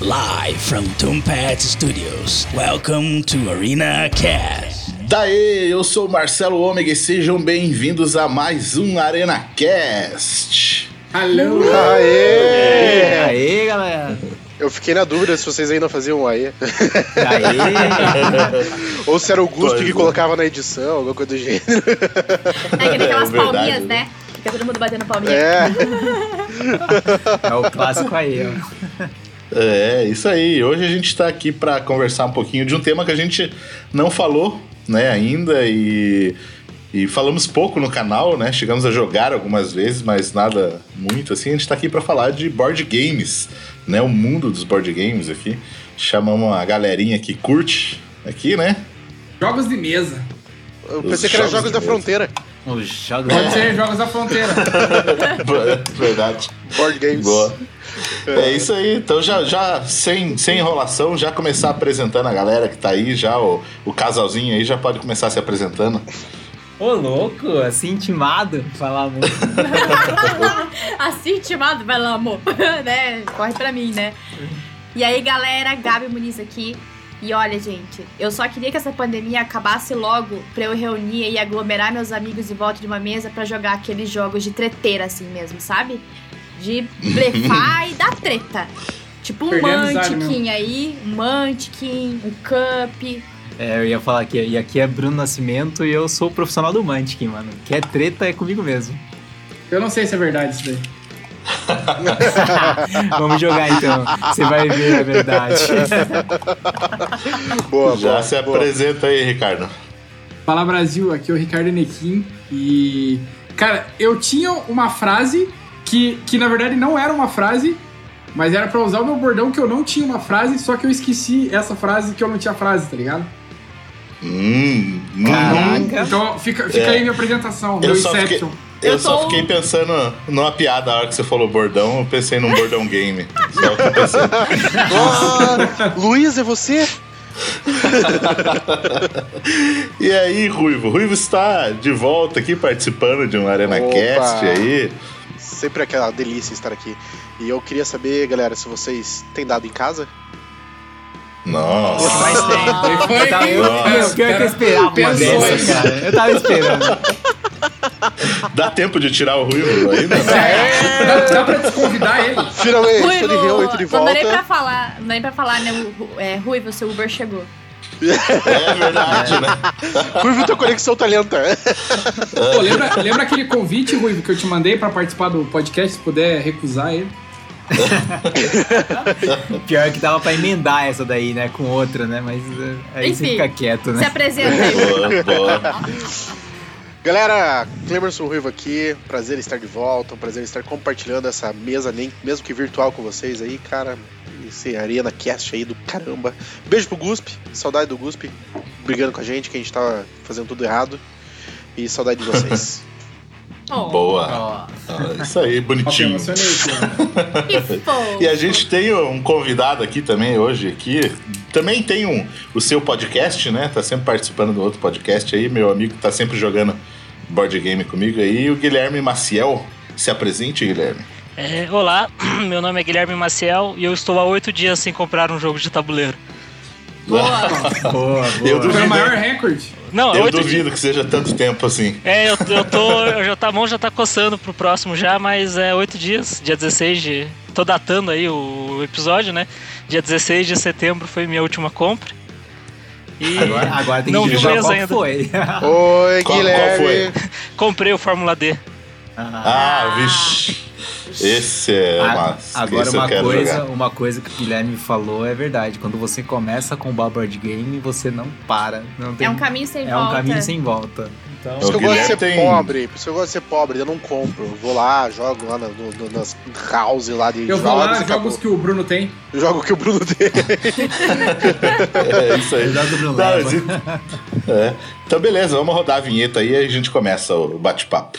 Live from Tombat Studios. Welcome to Arena Cast. Daê, eu sou o Marcelo Ômega e sejam bem-vindos a mais um Arena Cast. Alô! Aê! Aê, galera! Eu fiquei na dúvida se vocês ainda faziam um aê. Aê! Ou se era o Guspe Pois que é. colocava na edição, alguma coisa do gênero. É que tem aquelas É palminhas, né? né? Fica todo mundo batendo palminha. É, É o clássico aí, ó. É, isso aí. Hoje a gente tá aqui para conversar um pouquinho de um tema que a gente não falou, né, ainda e e falamos pouco no canal, né? Chegamos a jogar algumas vezes, mas nada muito assim. A gente tá aqui para falar de board games, né? O mundo dos board games aqui. Chamamos a galerinha que curte aqui, né? Jogos de mesa. eu pensei que era Jogos da mesa. Fronteira. Os jogos. Pode ser Jogos da Fronteira. Verdade. Board Games. Boa. É isso aí. Então já, já sem, sem enrolação, já começar apresentando a galera que tá aí, já o, o casalzinho aí já pode começar se apresentando. Ô, louco, assim intimado, falar muito. Assim, intimado, vai lá, amor. né? Corre pra mim, né? E aí, galera, Gabi Muniz aqui. E olha, gente, eu só queria que essa pandemia acabasse logo pra eu reunir e aglomerar meus amigos em volta de uma mesa pra jogar aqueles jogos de treteira, assim mesmo, sabe? De blefar e dar treta. Tipo um Mantiquin aí, um Mantiquin, um Cup. É, eu ia falar aqui, e aqui é Bruno Nascimento e eu sou o profissional do Mantic, mano. Que é treta é comigo mesmo. Eu não sei se é verdade isso daí. Vamos jogar então, você vai ver a verdade. Boa, já boa. se boa. apresenta aí, Ricardo. Fala Brasil, aqui é o Ricardo Nequim. E. Cara, eu tinha uma frase que, que na verdade não era uma frase, mas era pra usar o meu bordão que eu não tinha uma frase, só que eu esqueci essa frase que eu não tinha frase, tá ligado? Hum. Caraca. Então fica, fica É. aí minha apresentação, Eu meu só fiquei- Inception. Eu, Eu só tô- fiquei pensando numa piada a hora que você falou bordão, eu pensei num bordão game. Só que eu pensei. Ah, Luiz, é você? E aí, Ruivo? Ruivo está de volta aqui participando de um Arena Opa. Cast aí. Sempre aquela delícia estar aqui. E eu queria saber, galera, se vocês têm dado em casa. Nossa. Mas tem. Eu, tava, eu, Nossa. eu, pior que eu esperava uma Pensou dessa, cara. Eu tava esperando. Dá tempo de tirar o Ruivo ainda? É, dá, dá pra desconvidar ele. Finalmente, Ruivo, ele realmente de não dá nem pra volta. falar, não dá nem pra falar, né? o- o- É, Ruivo, seu Uber chegou. É verdade, né? Ruivo, tua conexão tá lenta. Pô, lembra, lembra aquele convite, Ruivo, que eu te mandei pra participar do podcast, se puder recusar ele? Pior que dava pra emendar essa daí, né, com outra, né? Mas eh, aí você Enfim, fica quieto, Se né? apresenta aí. Boa, boa. Galera, Clemerson Ruivo aqui, prazer estar de volta, um prazer estar compartilhando essa mesa, nem, mesmo que virtual com vocês aí, cara. Esse Arena Cast aí do caramba. Beijo pro Guspe, saudade do Guspe, brigando com a gente, que a gente tava fazendo tudo errado. E saudade de vocês. Oh, Boa. Ó, Ah, Isso aí, Nossa, eu bonitinho. E a gente tem um convidado aqui também hoje aqui. Também tem um, o seu podcast, né? Tá sempre participando do outro podcast aí, meu amigo tá sempre jogando board game comigo aí, o Guilherme Maciel. Se apresente, Guilherme. É, olá, meu nome é Guilherme Maciel e eu estou há oito dias sem comprar um jogo de tabuleiro. Boa. boa, boa. Eu Foi o duvido, maior recorde. Não, eu oito duvido que seja tanto tempo assim. É, eu, eu tô. Eu já tá, a mão já tá coçando pro próximo já, mas é oito dias, dia 16 de. Tô datando aí o episódio, né? Dia 16 de setembro foi minha última compra. E Agora, agora tem Não que dizer qual ainda. foi. Oi, Qual- qual Guilherme. comprei o Fórmula D. Ah, vixe. Esse é A- uma. Agora eu uma coisa, jogar. uma coisa que o Guilherme falou é verdade. Quando você começa com o board game, você não para. Não tem, É um caminho sem é volta. um caminho sem volta. Então, Por isso que eu gosto de ser tem- pobre, por isso que eu gosto de ser pobre, eu não compro. Eu vou lá, jogo lá no- no- nas house lá de Eu jogos. vou lá, e acabou. jogos que o Bruno tem. Jogo que o Bruno tem. É isso aí. Eu Não, é. Então, beleza, vamos rodar a vinheta aí e a gente começa o bate-papo.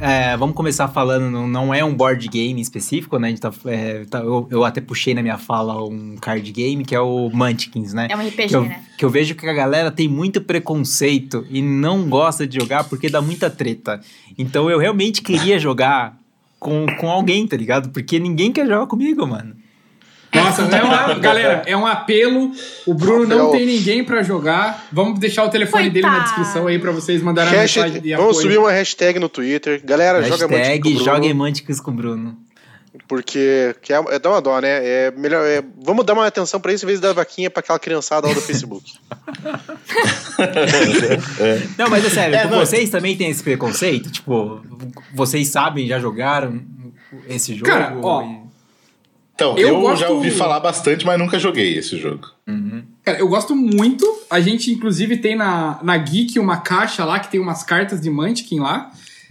É, vamos começar falando, não, é um board game específico, né? Tá, é, tá- eu, eu até puxei na minha fala um card game, que é o Munchkins, né? É um RPG, que eu, né? que eu vejo que a galera tem muito preconceito e não gosta de jogar porque dá muita treta. Então eu realmente queria jogar com, com alguém, tá ligado? Porque ninguém quer jogar comigo, mano. Nossa, é uma, galera, é um apelo. O Bruno não Apelo. tem ninguém pra jogar. Vamos deixar o telefone dele na Coitado. descrição aí pra vocês mandarem a Hashtag- mensagem de vamos apoio. subir uma hashtag no Twitter. Galera, joga muito com o Hashtag Bruno, joguem Munchkins com o Bruno. Porque que é, é dá uma dó, né? É melhor, é- vamos dar uma atenção pra isso em vez de dar vaquinha pra aquela criançada lá do Facebook. Não, mas é sério, É, não. vocês também tem esse preconceito? Tipo, vocês sabem, já jogaram esse jogo? Cara, ó, E- Então, Eu eu, gosto- já ouvi falar bastante, mas nunca joguei esse jogo. Cara, eu gosto muito. A gente, inclusive, tem na, na Geek uma caixa lá que tem umas cartas de Munchkin lá.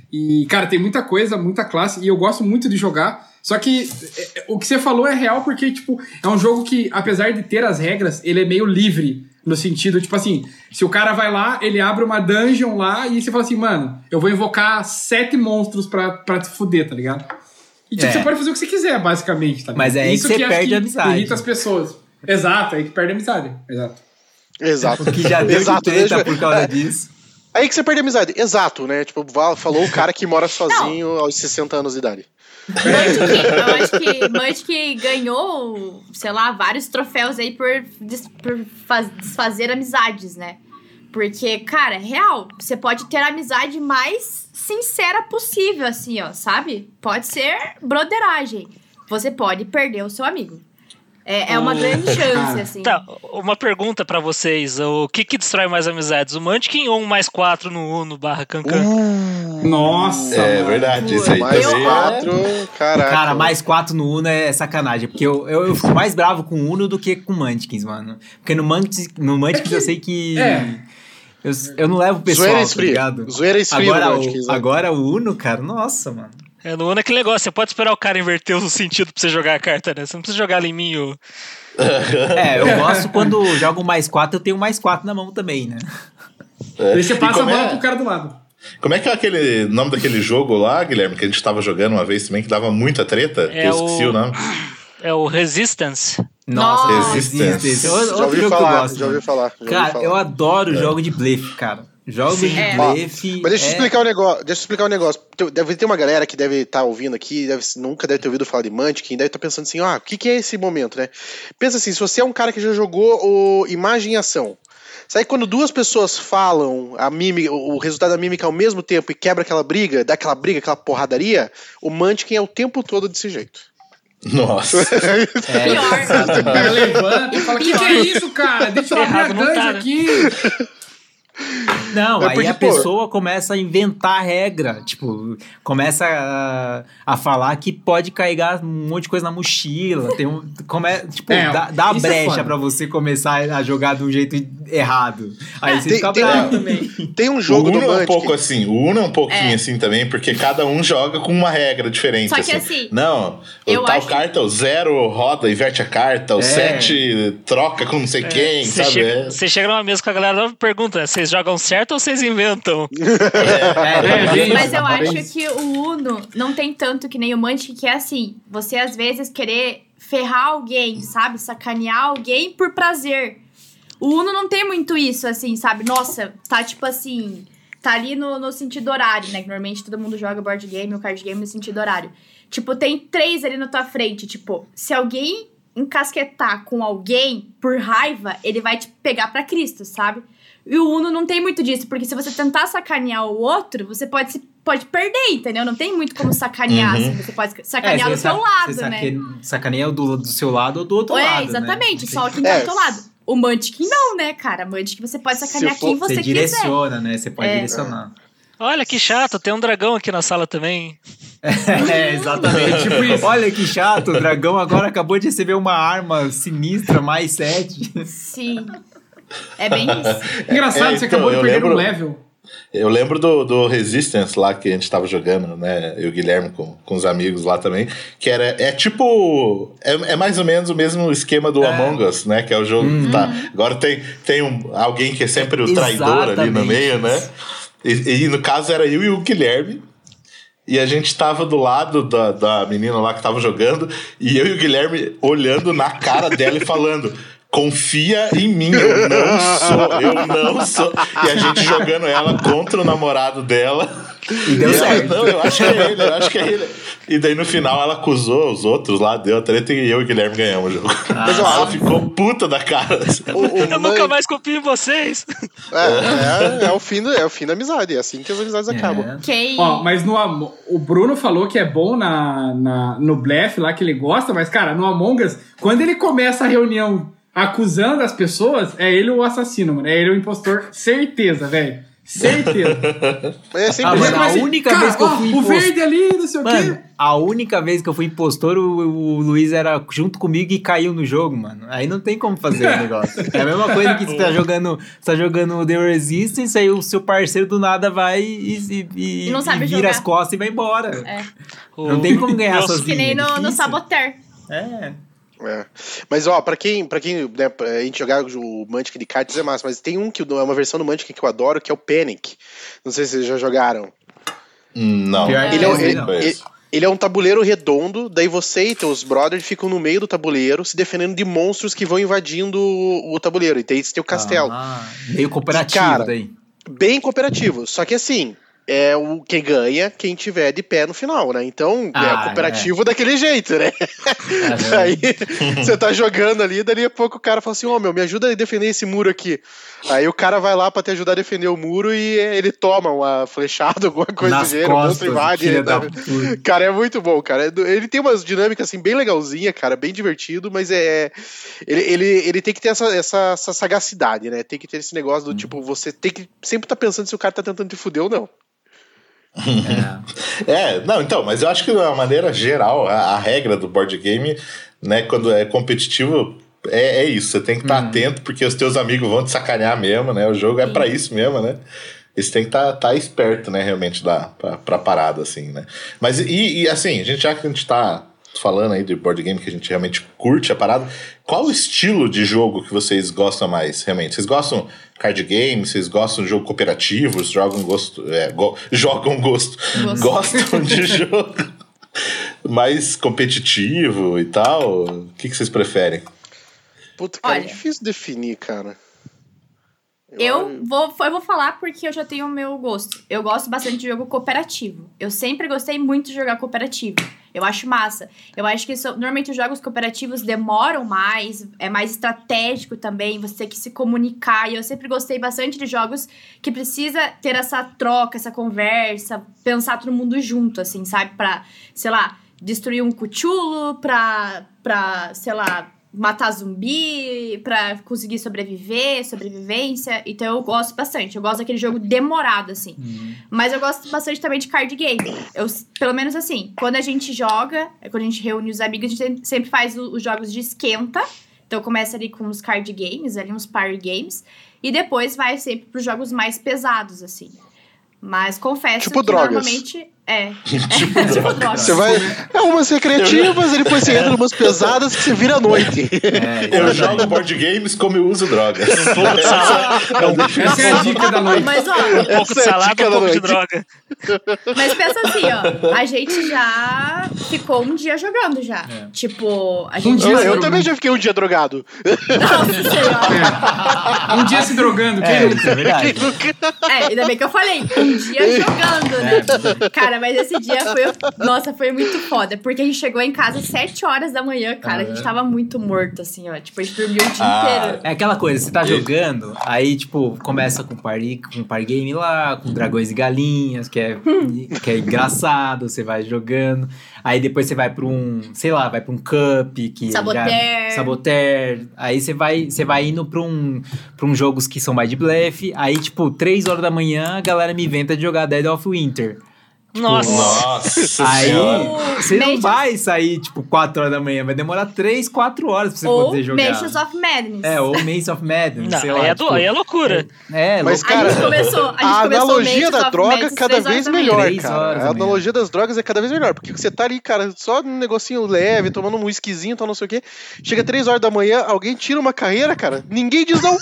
E, cara, tem muita coisa, muita classe. E eu gosto muito de jogar. Só que é, é, o que você falou é real porque, tipo, é um jogo que, apesar de ter as regras, ele é meio livre. No sentido, tipo assim, se o cara vai lá, ele abre uma dungeon lá e você fala assim, mano, eu vou invocar sete monstros pra, pra te fuder, tá ligado? E tipo, É. você pode fazer o que você quiser, basicamente, tá? Mas é aí que você acho perde a amizade. Irrita as pessoas. Exato, é aí que perde a amizade. Exato. Exato. Que já deu Exato, de treta por causa É. disso. Aí que você perde a amizade. Exato, né? Tipo, falou o cara que mora sozinho aos 60 anos de idade. Acho que ganhou, sei lá, vários troféus aí por, des- por faz- desfazer amizades, né? Porque, cara, é real, você pode ter a amizade mais sincera possível, assim, ó, sabe? Pode ser broderagem. Você pode perder o seu amigo. É, é uma grande chance, Cara. assim. Tá, uma pergunta pra vocês. O que que destrói mais amizades? O Munchkin ou um mais 4 no Uno barra Cancan? Nossa, é mano. verdade, isso aí Mais Eu- é- quatro, caraca. Cara, mais quatro no Uno é sacanagem. Porque eu, eu, eu fico mais bravo com o Uno do que com o Munchkins, mano. Porque no Munchkins, no Munchkins eu sei que. é. Eu, eu não levo o pessoal, Zoeira tá ligado? Zoeira esfria Agora, o, agora o Uno, cara, nossa, mano. É, no Uno é aquele negócio, você pode esperar o cara inverter o sentido pra você jogar a carta, né? Você não precisa jogar ela em mim ou... É, eu gosto quando jogo mais quatro, eu tenho mais quatro na mão também, né? É. Aí você E passa a bola é- pro cara do lado. Como é que é aquele nome daquele jogo lá, Guilherme, que a gente tava jogando uma vez também, que dava muita treta? É eu esqueci o- o nome. É o Resistance. Nossa. Esse é outro Já outro ouvi jogo que eu falar, gosto. já ouvi falar. já ouvi Cara, falar. eu adoro jogo de blefe, cara. Jogo de É. blefe. Mas deixa eu é- explicar um negócio. Deixa eu explicar um negócio. Tem- Deve ter uma galera que deve estar ouvindo aqui, deve, nunca deve ter ouvido falar de Munchkin, deve estar pensando assim, ah, o que, que é esse momento, né? Pensa assim, se você é um cara que já jogou o Imagem em Ação, sabe quando duas pessoas falam a mímica, o o resultado da mímica ao mesmo tempo e quebra aquela briga, dá aquela briga, aquela porradaria, o Munchkin é o tempo todo desse jeito. Nossa. é, Pior. O cara levanta e fala: O que, que é isso, cara? Deixa eu abrir a tá, dungeon né? aqui. Não, É aí porque, a pô- pessoa começa a inventar regra. Tipo, começa a, a falar que pode carregar um monte de coisa na mochila. Tem um, come, tipo, É, dá, dá é brecha foda. pra você começar a jogar de um jeito errado. Aí você Tem- fica tem- bravo também. Tem um O jogo do Uno é um pouco assim, o Uno é um pouquinho É. assim também, porque cada um joga com uma regra diferente. Só que assim, Não, o eu tal acho- carta, o zero roda, inverte a carta, o É. sete troca com não sei quem, Você sabe? chega, É. você chega numa mesa com a galera e pergunta, vocês jogam certo ou vocês inventam? É, bem Mas eu Bem acho que o Uno não tem tanto que nem o Munchkin, que é assim, você às vezes querer ferrar alguém, sabe? Sacanear alguém por prazer. O Uno não tem muito isso, assim, sabe? Nossa, tá tipo assim, tá ali no, no sentido horário, né? Que normalmente todo mundo joga board game ou card game no sentido horário. Tipo, tem três ali na tua frente, tipo, se alguém encasquetar com alguém por raiva, ele vai te pegar pra Cristo, sabe? E o Uno não tem muito disso, porque se você tentar sacanear o outro, você pode, se, pode perder, entendeu? Não tem muito como sacanear, Uhum. assim, você pode sacanear É, do você seu lado, você né? saque- Sacaneia do, do seu lado ou do outro é, lado. exatamente, né? só quem tá É. do teu lado. O Munchkin não, né, cara? Munchkin você pode sacanear Se for- quem você, Você quiser. direciona, né? Você pode É. direcionar. Olha que chato, tem um dragão aqui na sala também. É, exatamente. Tipo isso. Olha que chato, o dragão agora acabou de receber uma arma sinistra, mais 7. Sim. É bem isso. Engraçado, É, você então, acabou de perder um lembro- level. Eu lembro do, do Resistance lá que a gente tava jogando, né? Eu e o Guilherme com, com os amigos lá também. Que era. É tipo. É, é mais ou menos o mesmo esquema do Among Us, né? Que é o jogo que tá. Agora tem, tem um, alguém que é sempre o traidor ali no Exatamente meio, né? E, e no caso era eu e o Guilherme. E a gente tava do lado da, da menina lá que tava jogando, e eu e o Guilherme olhando na cara dela e falando. Confia em mim, eu não sou, eu não sou. E a gente jogando ela contra o namorado dela. E deu ela, certo. Não, eu acho que é ele, eu acho que é ele. E daí no final ela acusou os outros lá, deu a treta e eu e o Guilherme ganhamos o jogo. Mas ó, ela ficou puta da cara. O, o Eu Man- nunca mais confio em vocês. É, é, é o fim do, é o fim da amizade. É assim que as amizades acabam. Quem. Ó, mas no o Bruno falou que é bom na, na, no blefe lá, que ele gosta, mas, cara, no Among Us, quando ele começa a reunião acusando as pessoas, é ele o assassino, mano. É ele o impostor. Certeza, velho. Certeza. É Ah, sempre mas assim. a única cara, vez que eu ó, fui O impostor- verde ali, não sei o Mano, quê. a única vez que eu fui impostor, o, o Luiz era junto comigo e caiu no jogo, mano. Aí não tem como fazer o negócio. É a mesma coisa que você tá jogando, você tá jogando The Resistance, aí o seu parceiro do nada vai e, e, e- E não sabe e vira jogar. as costas e vai embora. É. Não tem como ganhar sozinho. Que nem é no, no. Saboteur. É. É. Mas ó, pra quem, pra quem né, pra a gente jogar o Mantic de cartas é massa, mas tem um que é uma versão do Mantic que eu adoro, que é o Panic. Não sei se vocês já jogaram. Não. Ele é, um- ele, não. ele- ele é um tabuleiro redondo, daí você e teus brothers ficam no meio do tabuleiro, se defendendo de monstros que vão invadindo o, o tabuleiro. E tem esse teu castelo. Ah, meio cooperativo Cara, daí. Bem cooperativo. Só que assim, é o quem ganha quem tiver de pé no final, né? Então, Ah, é cooperativo daquele jeito, né? Aí você tá jogando ali, dali a pouco o cara fala assim: Ô meu, me ajuda a defender esse muro aqui. Aí o cara vai lá pra te ajudar a defender o muro e ele toma uma flechada, alguma coisa Nas do gênero, monstro invade. ele da tá-. Cara, é muito bom, cara. É Ele tem umas dinâmicas assim bem legalzinha, cara, bem divertido, mas é ele, ele, ele tem que ter essa, essa, essa sagacidade, né? Tem que ter esse negócio do tipo, você tem que sempre tá pensando se o cara tá tentando te fuder ou não. É. É, não, então, mas eu acho que de uma maneira geral, a, a regra do board game, né, quando é competitivo, é, é isso. Você tem que estar atento, porque os teus amigos vão te sacanear mesmo, né? O jogo é pra isso mesmo, né? E você tem que estar esperto, né, realmente, da, pra, pra parada, assim, né? Mas, e, e, assim, a gente, já que a gente tá falando aí de board game que a gente realmente curte a parada, qual o estilo de jogo que vocês gostam mais, realmente? Vocês gostam card game? Vocês gostam de jogo cooperativo? Jogam gosto... É, go- jogam gosto. Gosto. Gostam de jogo mais competitivo e tal? O que, que vocês preferem? Puta, cara, é difícil definir, cara. Eu vou, eu vou falar porque eu já tenho o meu gosto. Eu gosto bastante de jogo cooperativo. Eu sempre gostei muito de jogar cooperativo. Eu acho massa. Eu acho que isso- normalmente os jogos cooperativos demoram mais, é mais estratégico também, você tem que se comunicar. E eu sempre gostei bastante de jogos que precisa ter essa troca, essa conversa, pensar todo mundo junto, assim, sabe? Pra, sei lá, destruir um cuchulo, pra, pra sei lá, matar zumbi, pra conseguir sobreviver, sobrevivência. Então eu gosto bastante. Eu gosto daquele jogo demorado, assim. Mas eu gosto bastante também de card game. Eu, pelo menos assim, quando a gente joga, é quando a gente reúne os amigos, a gente sempre faz os jogos de esquenta. Então começa ali com os card games, ali uns party games. E depois vai sempre pros jogos mais pesados, assim. Mas confesso Tipo que drogas. normalmente. É. tipo, drogas. Você vai. É umas recreativas, e depois você entra numas pesadas que você vira à noite. É, Eu jogo board games como eu uso drogas. pouco de salada, Essa é a dica da noite. Mas, ó, um pouco de é salada, um pouco de droga. Mas pensa assim, ó. A gente já ficou um dia jogando já. Tipo, a gente dia Eu, já. eu também já fiquei um dia drogado. Nossa senhora. Um dia se drogando, quem é, é verdade. É, ainda bem que eu falei, um dia jogando, né? Cara, Cara, mas esse dia foi. Nossa, foi muito foda. Porque a gente chegou em casa às 7 horas da manhã, cara. A gente tava muito morto, assim, ó. Tipo, a gente dormiu o dia Ah. inteiro. É aquela coisa, você tá jogando, aí, tipo, começa com party, com par game lá, com dragões e galinhas, que é, que é engraçado, você vai jogando. Aí depois você vai pra um, sei lá, vai pra um cup, que Saboteur. já- saboteur. Aí você vai, você vai indo pra um, pra um jogos que são mais de blefe. Aí, tipo, 3 horas da manhã, a galera me inventa de jogar Dead of Winter. Nossa. Nossa Aí você não vai sair, tipo, 4 horas da manhã, vai demorar 3, 4 horas pra você Ou poder jogar. Mansions of Madness. É, ou Maze of Madness, Não, sei aí, lá. é tipo, aí é loucura. É, Mas, louco. cara, a gente começou, a gente A analogia da droga Madness cada vez melhor, cara. A analogia das drogas é cada vez melhor, porque você tá ali, cara, só num negocinho leve, tomando um whiskyzinho, tal, não sei o quê. Chega três horas da manhã, alguém tira uma carreira, cara, ninguém diz não.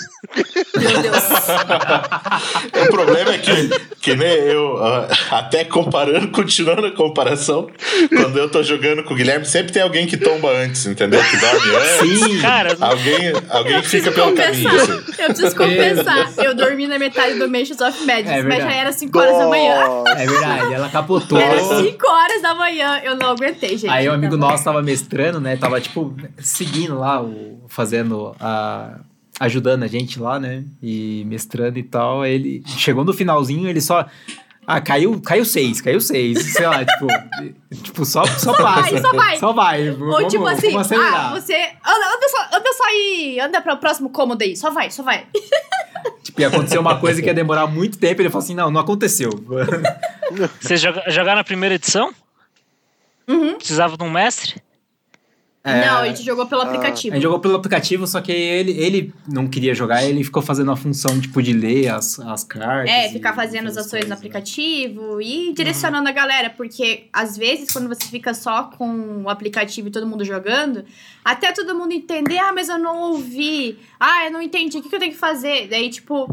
Meu Deus. O problema é que, que nem eu, ah, até comparando, continuando a comparação, quando eu tô jogando com o Guilherme, sempre tem alguém que tomba antes, entendeu? Que dorme antes. Sim. Cara, Alguém, alguém fica pelo caminho. assim. Eu preciso compensar. Eu dormi na metade do Mansions of Madness, É mas já era 5 horas da manhã. É verdade, ela capotou. Era 5 horas da manhã. Eu não aguentei, gente. Aí o amigo Tava- nosso tava mestrando, né? Tava, tipo, seguindo lá, o, fazendo a. ajudando a gente lá, né? E mestrando e tal. Ele chegou no finalzinho, ele só. Ah, caiu, caiu seis, caiu seis. Sei lá, tipo. tipo, só, só, passa. vai, só vai. Só vai. Ou vamos, tipo assim, vamos acelerar. ah, você. Anda, anda, só, anda só aí, anda para o próximo cômodo aí. Só vai, só vai. Tipo, ia acontecer uma coisa que ia demorar muito tempo. Ele falou assim: não, não aconteceu. vocês joga- jogaram a primeira edição? Uhum. Precisava de um mestre? É, Não, a gente jogou pelo A aplicativo. gente jogou pelo aplicativo, só que ele, ele não queria jogar, ele ficou fazendo a função, tipo, de ler as, as cartas. É, e ficar fazendo as ações no coisas, né? aplicativo e direcionando a galera, porque às vezes quando você fica só com o aplicativo e todo mundo jogando, até todo mundo entender, ah, mas eu não ouvi, ah, eu não entendi, o que, que eu tenho que fazer? Daí, tipo,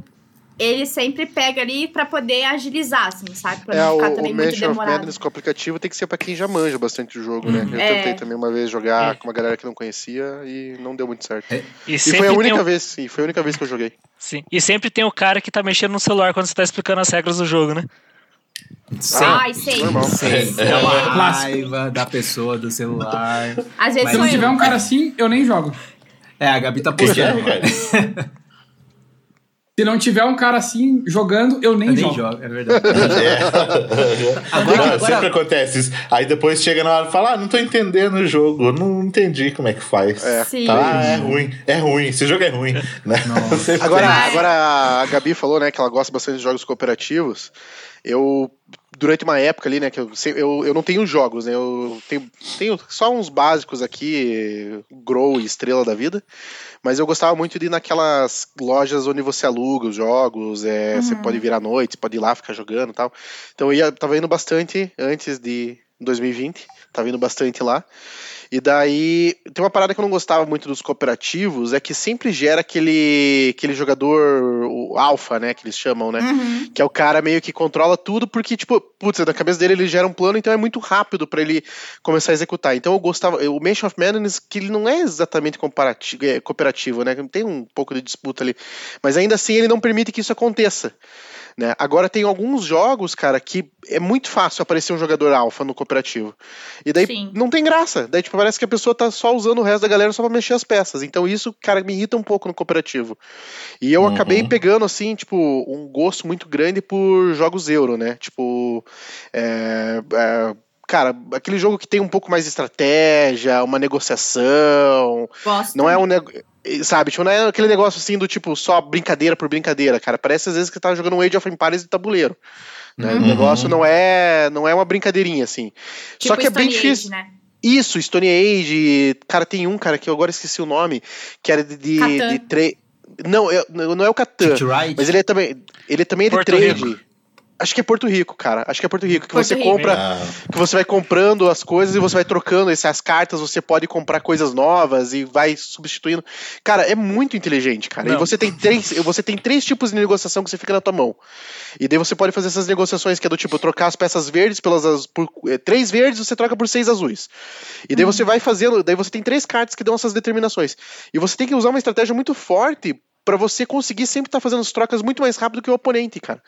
ele sempre pega ali pra poder agilizar, assim, sabe? Pra É, não o, ficar o também muito Mansion of demorado. Madness com o aplicativo tem que ser pra quem já manja bastante o jogo, né? Eu É. tentei também uma vez jogar É. com uma galera que não conhecia e não deu muito certo. É, E, E sempre foi a única o- vez, sim, foi a única vez que eu joguei. sim. E sempre tem o cara que tá mexendo no celular quando você tá explicando as regras do jogo, né? Sim. Ai, sei. Sim, É, é uma é. raiva da pessoa, do celular. Às vezes Mas Se não tiver um cara assim, eu nem jogo. É, a Gabi tá O é, postando. Se não tiver um cara assim jogando, eu nem, Eu nem jogo. jogo, é verdade. É. Agora- Não, agora- Sempre acontece isso. Aí depois chega na hora e fala: Ah, não tô entendendo o jogo, eu não entendi como é que faz. É. Sim. Ah, é ruim, é ruim, esse jogo é ruim. Né? Agora, agora a Gabi falou, né, que ela gosta bastante de jogos cooperativos. Eu, durante uma época ali, né, que eu, eu, eu não tenho jogos, né, eu tenho, tenho só uns básicos aqui, Grow e Estrela da Vida, mas eu gostava muito de ir naquelas lojas onde você aluga os jogos, é, você pode vir à noite, pode ir lá ficar jogando e tal. Então eu ia, tava indo bastante antes de 2020, tava indo bastante lá. E daí, tem uma parada que eu não gostava muito dos cooperativos, é que sempre gera aquele, aquele jogador o alfa, né, que eles chamam, né? Uhum. Que é o cara meio que controla tudo, porque, tipo, putz, na cabeça dele ele gera um plano, então é muito rápido pra ele começar a executar. Então eu gostava. O Mansion of Madness, que ele não é exatamente comparativo, é, cooperativo, né? Tem um pouco de disputa ali. Mas ainda assim ele não permite que isso aconteça. Né? Agora tem alguns jogos, cara, que é muito fácil aparecer um jogador alfa no cooperativo. E daí Sim. não tem graça. Daí, tipo, parece que a pessoa tá só usando o resto da galera só pra mexer as peças. Então isso, cara, me irrita um pouco no cooperativo. E eu Uhum. acabei pegando, assim, tipo, um gosto muito grande por jogos euro, né? Tipo. é, é, Cara, aquele jogo que tem um pouco mais de estratégia, uma negociação, Gosto. não é um negócio. Sabe, tipo, não é aquele negócio assim do tipo só brincadeira por brincadeira, cara. Parece às vezes que você tá jogando um Age of Empires de tabuleiro. Né? O Uhum. negócio não é não é uma brincadeirinha, assim. Só Tipo que é bem Stone difícil. Age, né? Isso, Stone Age. Cara, tem um, cara, que eu agora esqueci o nome, que era de, de, de tre... Não, eu- não é o Catan. Mas ele é também. Ele também é de Porto trade. Rico. Acho que é Porto Rico, cara. Acho que é Porto Rico. Que Porto você Rico. compra Ah, que você vai comprando as coisas e você vai trocando essas cartas, você pode comprar coisas novas e vai substituindo. Cara, é muito inteligente, cara. E Não. você tem três, você tem três tipos de negociação que você fica na tua mão. E daí você pode fazer essas negociações que é do tipo trocar as peças verdes pelas por eh, três verdes, você troca por seis azuis. E daí você vai fazendo, daí você tem três cartas que dão essas determinações. E você tem que usar uma estratégia muito forte pra você conseguir sempre estar fazendo as trocas muito mais rápido que o oponente, cara.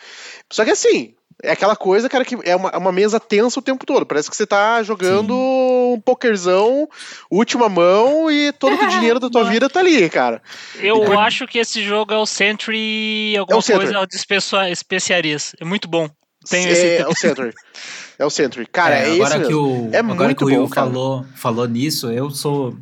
Só que assim, é aquela coisa, cara, que é uma, é uma mesa tensa o tempo todo. Parece que você tá jogando um pokerzão, última mão e todo o dinheiro da tua vida tá ali, cara. Eu acho que esse jogo é o Sentry, alguma É o Sentry. coisa de especia- especiarias. É muito bom. Tem é, esse. é o Sentry. É o Sentry. Cara, é, esse agora que mesmo. o, É agora muito que o Will bom, cara. falou, falou nisso, eu sou.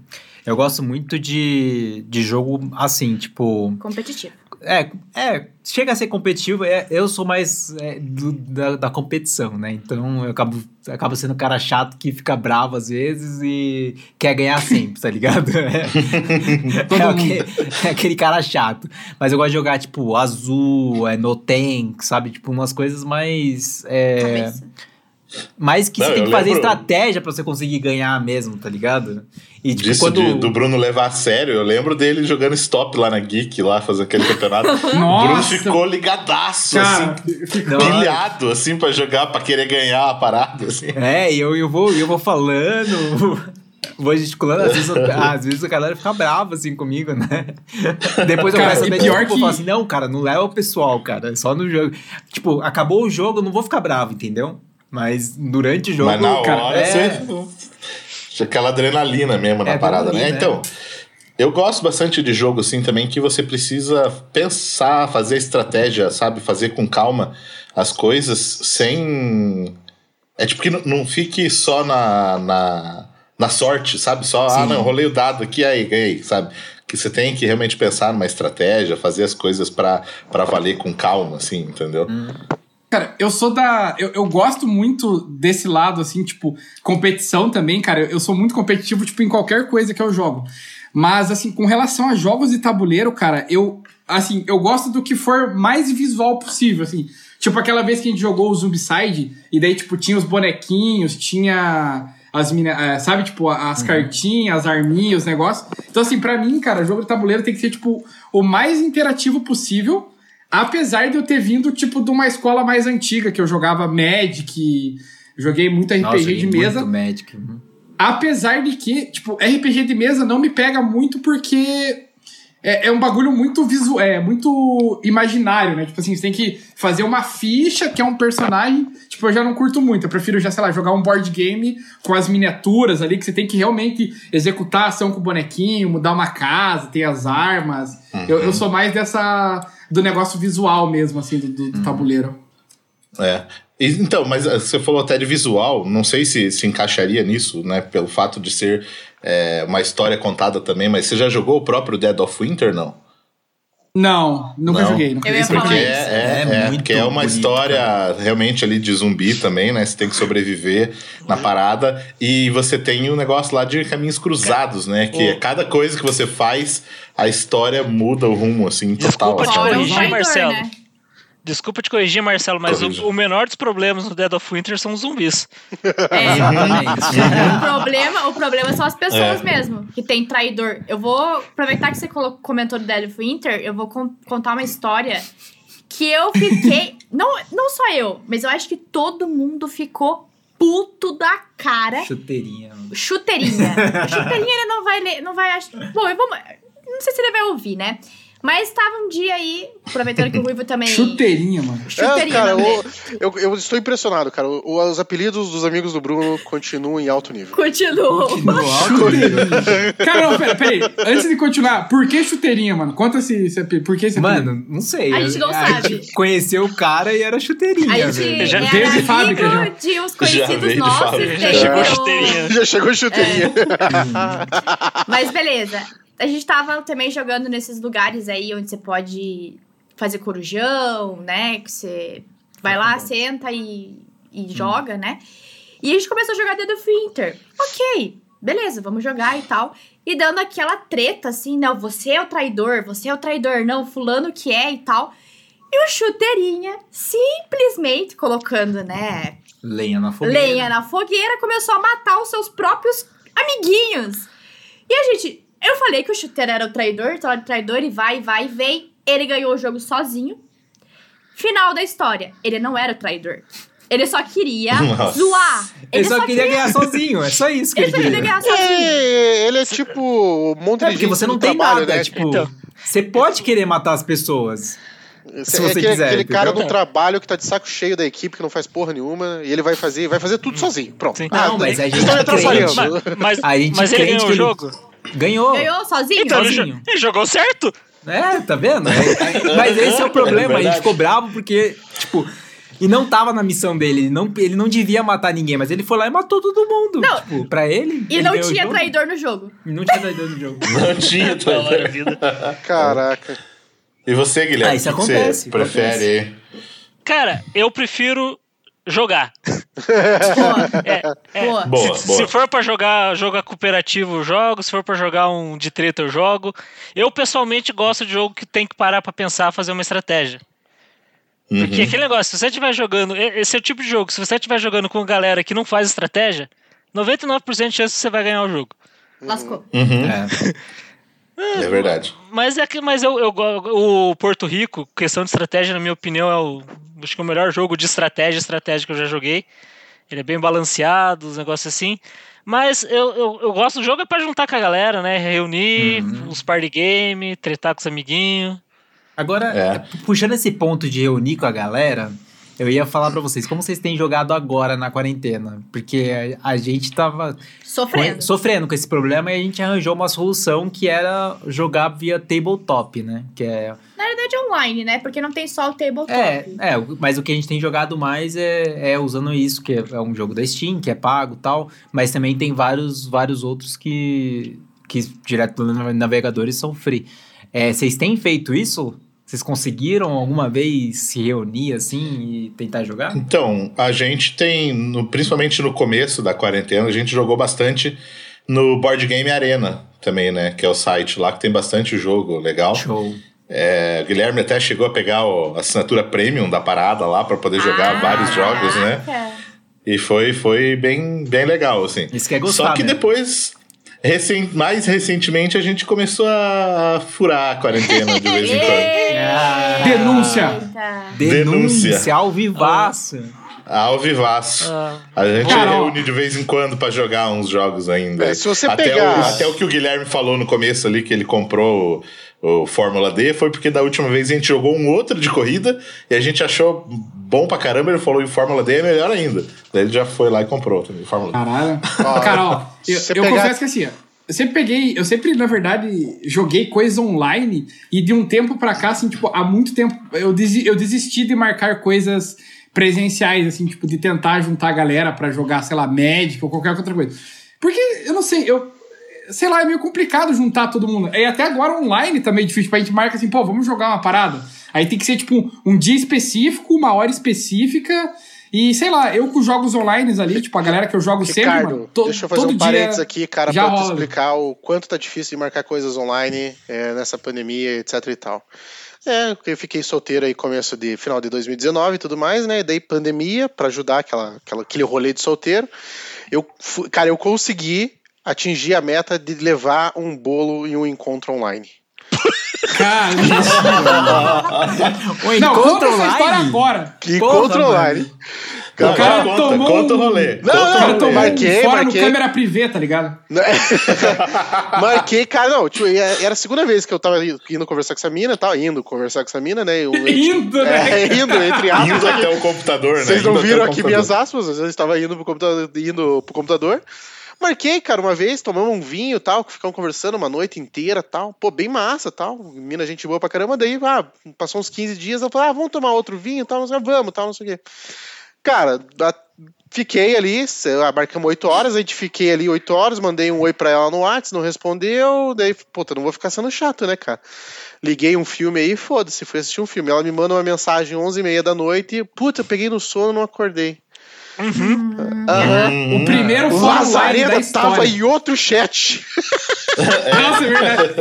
Eu gosto muito de, de jogo assim, tipo. Competitivo. É, é, chega a ser competitivo, é, eu sou mais é, do- da, da competição, né? Então eu acabo, acabo sendo o cara chato que fica bravo às vezes e quer ganhar sempre, tá ligado? É, Todo é, mundo. aquele, é aquele cara chato. Mas eu gosto de jogar, tipo, azul, é, no tank, sabe? Tipo, umas coisas mais. É, mais que Não, você tem que fazer lembro- estratégia pra você conseguir ganhar mesmo, tá ligado? E tipo, Disso quando. de- do Bruno levar a sério, eu lembro dele jogando stop lá na Geek, lá, fazendo aquele campeonato. o Bruno Nossa, ficou ligadaço, cara, assim, ficou... pilhado, assim, pra jogar, pra querer ganhar a parada, assim. É, e eu, eu, vou, eu vou falando, vou gesticulando, às vezes, eu- às vezes a galera fica brava assim comigo, né? Depois eu Cara, começo a e desculpa, eu que- falo assim, não, cara, não leva o pessoal, cara, é só no jogo. Tipo, acabou o jogo, eu não vou ficar bravo, entendeu? Mas durante o jogo, Mas na hora cara, é, você. Aquela adrenalina mesmo na É, parada, né? Então. Eu gosto bastante de jogo assim também que você precisa pensar, fazer estratégia, sabe? Fazer com calma as coisas sem. É tipo que não, não fique só na, na, na sorte, sabe? Só, ah, Sim. não, rolei o dado aqui, aí, ganhei, sabe? Que você tem que realmente pensar numa estratégia, fazer as coisas pra valer com calma, assim, entendeu? Cara, eu sou da. Eu, eu gosto muito desse lado, assim, tipo, competição também, cara. Eu, sou muito competitivo, tipo, em qualquer coisa que eu jogo. Mas, assim, com relação a jogos de tabuleiro, cara, eu. Assim, eu gosto do que for mais visual possível, assim. Tipo, aquela vez que a gente jogou o Zombicide, e daí, tipo, tinha os bonequinhos, tinha as mina, eh, sabe, tipo, as cartinhas, as arminhas, os negócios. Então, assim, pra mim, cara, jogo de tabuleiro tem que ser, tipo, o mais interativo possível. Apesar de eu ter vindo, tipo, de uma escola mais antiga, que eu jogava Magic, joguei muito RPG Nossa, de mesa. muito Magic. uhum. Apesar de que, tipo, RPG de mesa não me pega muito porque é, é um bagulho muito visual, é muito imaginário, né? Tipo assim, você tem que fazer uma ficha que é um personagem. Tipo, eu já não curto muito. Eu prefiro já, sei lá, jogar um board game com as miniaturas ali, que você tem que realmente executar a ação com o bonequinho, mudar uma casa, ter as armas. Eu, eu sou mais dessa. Do negócio visual mesmo, assim, do, do- do tabuleiro. É. Então, mas ah, você falou até de visual, não sei se se encaixaria nisso, né? Pelo fato de ser é, uma história contada também, mas você já jogou o próprio Dead of Winter, não? Não, nunca Não. joguei. Nunca Eu ia falar Porque isso. é, é, É é, muito porque é uma bonito, história realmente ali de zumbi também, né? Você tem que sobreviver na parada. E você tem um negócio lá de caminhos cruzados, né? Que é cada coisa que você faz, a história muda o rumo, assim, total. Desculpa te assim. Fora o corrigir, Marcelo. né? Desculpa te corrigir, Marcelo, mas o, o menor dos problemas no Dead of Winter são os zumbis. É. Exatamente. o, problema, o problema são as pessoas É. mesmo, que tem traidor. Eu vou aproveitar que você comentou do Dead of Winter, eu vou con- contar uma história que eu fiquei. não, não só eu, mas eu acho que todo mundo ficou puto da cara. Chuteirinha. mano. Chuteirinha. Chuteirinha ele não vai ler, não vai achar. Bom, eu vou. Não sei se ele vai ouvir, né? Mas tava um dia aí, aproveitando que o Ruivo também. Chuteirinha, mano. É, Chuteirinha, cara, nome eu, eu, eu estou impressionado, cara. O- Os apelidos dos amigos do Bruno continuam em alto nível. Continuou. Cara, não, pera, pera aí. Antes de continuar, por que chuteirinha, mano? Conta esse, esse apelido. Por que esse apelido? Mano, não sei. A gente não a sabe. gente conheceu o cara e era chuteirinha, A gente Já era veio de fábrica, já. de uns Já conhecidos de nossos. Já chegou chuteirinha. Já chegou chuteirinha. Mas beleza. A gente tava também jogando nesses lugares aí onde você pode fazer corujão, né? Que você vai lá, senta e, e joga, né? E a gente começou a jogar Dead of Winter. Ok, beleza, vamos jogar e tal. E dando aquela treta, assim, não, você é o traidor, você é o traidor, não, fulano que é e tal. E o chuteirinha, simplesmente colocando, né, Lenha na fogueira. lenha na fogueira, começou a matar os seus próprios amiguinhos. E a gente. Eu falei que o chuteiro era o traidor, então era o traidor, e vai, vai, vem. Ele ganhou o jogo sozinho. Final da história. Ele não era o traidor. Ele só queria Nossa. zoar. Ele só queria ganhar sozinho, é só isso que Ele ele só queria queria. ganhar sozinho. É, ele é tipo um monte É de porque gente você não tem trabalho, nada, né? tipo... Então, Você pode querer matar as pessoas. Se é você aquele, quiser, aquele cara do trabalho que tá de saco cheio da equipe, que não faz porra nenhuma, e ele vai fazer, vai fazer tudo sozinho. Pronto. Sim. Não, mas a gente estão me crente. Mas, mas, A gente mas ele ganhou que o ele- jogo? Ganhou. Ganhou sozinho? Então, ele, sozinho. ele jogou certo? É, tá vendo? É, é, mas esse é o problema. a gente verdade. ficou bravo porque, tipo. E não tava na missão dele. Ele não, ele não devia matar ninguém, mas ele foi lá e matou todo mundo. Não. Tipo, pra ele. E ele não tinha traidor no jogo. E não tinha traidor no jogo. Não tinha, Da hora, vida. Caraca. E você, Guilherme? Ah, isso acontece, Você prefere aí? Cara, eu prefiro jogar. Boa. É, é, Boa. Boa, se, boa. se for pra jogar jogar cooperativo, eu jogo. Se for pra jogar um de treta, eu jogo. Eu pessoalmente gosto de jogo que tem que parar pra pensar, fazer uma estratégia. Porque Uhum. aquele negócio, se você estiver jogando, esse é o tipo de jogo, se você estiver jogando com galera que não faz estratégia, 99% de chance que você vai ganhar o jogo. Lascou. Uhum. É. É verdade. Mas é que, mas eu, eu o Porto Rico, questão de estratégia, na minha opinião, é o acho que é o melhor jogo de estratégia, estratégia que eu já joguei. Ele é bem balanceado, os negócios assim. Mas eu, eu, eu gosto do jogo é pra juntar com a galera, né? Reunir, os party game, tretar com os amiguinhos. Agora, É. puxando esse ponto de reunir com a galera, eu ia falar pra vocês, como vocês têm jogado agora na quarentena? Porque a, gente tava Sofrendo. com- sofrendo com esse problema e a gente arranjou uma solução que era jogar via tabletop, né? Que é Na verdade, online, né? Porque não tem só o tabletop. É, é, mas o que a gente tem jogado mais é, é usando isso, que é, um jogo da Steam, que é pago e tal, mas também tem vários, vários outros que, que direto pelos navegadores são free. É, vocês têm feito isso? Vocês conseguiram alguma vez se reunir assim e tentar jogar? Então, a gente tem, no- principalmente no começo da quarentena, a gente jogou bastante no Board Game Arena também, né? Que é o site lá que tem bastante jogo legal. Show. É, o Guilherme até chegou a pegar o- a assinatura premium da parada lá para poder jogar Ah, vários jogos, né? caraca. E foi, foi bem, bem legal, assim. Isso que é gostar, Só que né? depois, recen- mais recentemente, a gente começou a furar a quarentena de vez em quando. Ah, Denúncia. Eita. denúncia, Denúncia. ao vivaço. Ao vivaço. Ah. A gente Carol. reúne de vez em quando pra jogar uns jogos ainda. É, se você até pegar- O, até o que o Guilherme falou no começo ali, que ele comprou o, o Fórmula D, foi porque da última vez a gente jogou um outro de corrida e a gente achou bom pra caramba. Ele falou que o Fórmula D é melhor ainda. Daí ele já foi lá e comprou também. Fórmula D. Caralho. Ó, Cara, ó, eu, eu pegar- confesso que assim, ó, eu sempre peguei, eu sempre, na verdade, joguei coisas online e de um tempo pra cá, assim, tipo, há muito tempo eu, desi- eu desisti de marcar coisas presenciais, assim, tipo, de tentar juntar a galera pra jogar, sei lá, Magic ou qualquer outra coisa. Porque, eu não sei, eu. Sei lá, é meio complicado juntar todo mundo. E até agora online também é difícil. Tipo, a gente marca assim, pô, vamos jogar uma parada. Aí tem que ser, tipo, um dia específico, uma hora específica. E, sei lá, eu com jogos online ali, tipo, a galera que eu jogo sempre, Ricardo, mano, to- deixa eu fazer todo um parênteses aqui, cara, pra te rola. explicar o quanto tá difícil de marcar coisas online é, nessa pandemia, etc e tal. É, eu fiquei solteiro aí começo de final de 2019 e tudo mais, né? E daí pandemia, pra ajudar aquela, aquela, aquele rolê de solteiro. Eu, cara, eu consegui atingir a meta de levar um bolo em um encontro online. Cara, O não, encontro conta essa história agora. Que encontro online. Não, cara conta, tomou conta o um- rolê. Não, conta O o cara tomou marquei, fora marquei. no câmera privê, tá ligado? Marquei, cara, não, tipo, era a segunda vez que eu tava indo conversar com essa mina, tava indo conversar com essa mina, né? Eu, Indo, né? É, indo, entre aspas. Indo até o computador, né? Vocês não viram o aqui minhas aspas, às vezes estava indo pro computador, indo pro computador. Marquei, cara, uma vez, tomamos um vinho e tal, ficamos conversando uma noite inteira tal. Pô, bem massa tal. Mina, gente boa pra caramba. Daí, ah, passou uns 15 dias, eu falei, ah, vamos tomar outro vinho tal. Ah, vamos, tal, não sei o quê. Cara, fiquei ali, ah, marcamos 8 horas, a gente fiquei ali 8 horas, mandei um oi pra ela no WhatsApp, não respondeu. Daí, puta, não vou ficar sendo chato, né, cara? Liguei um filme aí, foda-se, fui assistir um filme. Ela me manda uma mensagem 11h30 da noite puta, peguei no sono não acordei. Aham. O primeiro O fórum online da Lazarena história. tava em outro chat. Nossa, é verdade.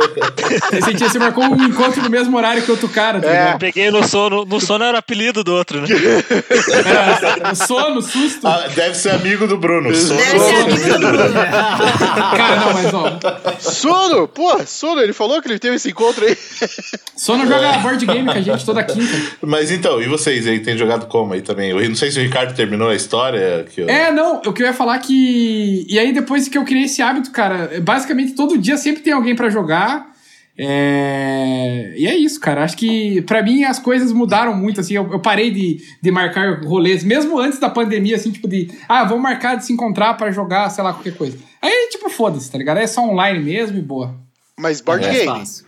Esse dia você marcou um encontro no mesmo horário que outro cara, tá É. Peguei no sono. No sono era apelido do outro, né? Era sono, susto. Ah, deve ser amigo do Bruno. Sono. Deve ser amigo do Bruno. Cara, não, mas ó. Sono, pô, Sono, ele falou que ele teve esse encontro aí. Sono joga board game com a gente toda quinta. Mas então, e vocês aí, tem jogado como aí também? Eu não sei se o Ricardo terminou a história. Que eu... É, não, o que eu ia falar que. E aí, depois que eu criei esse hábito, cara, basicamente todo dia sempre tem alguém pra jogar. É... E é isso, cara. Acho que pra mim as coisas mudaram muito, assim. Eu, eu parei de, de marcar rolês, mesmo antes da pandemia, assim, tipo de. Ah, vamos marcar de se encontrar pra jogar, sei lá, qualquer coisa. Aí, tipo, foda-se, tá ligado? É só online mesmo e boa. Mas board É game. Fácil.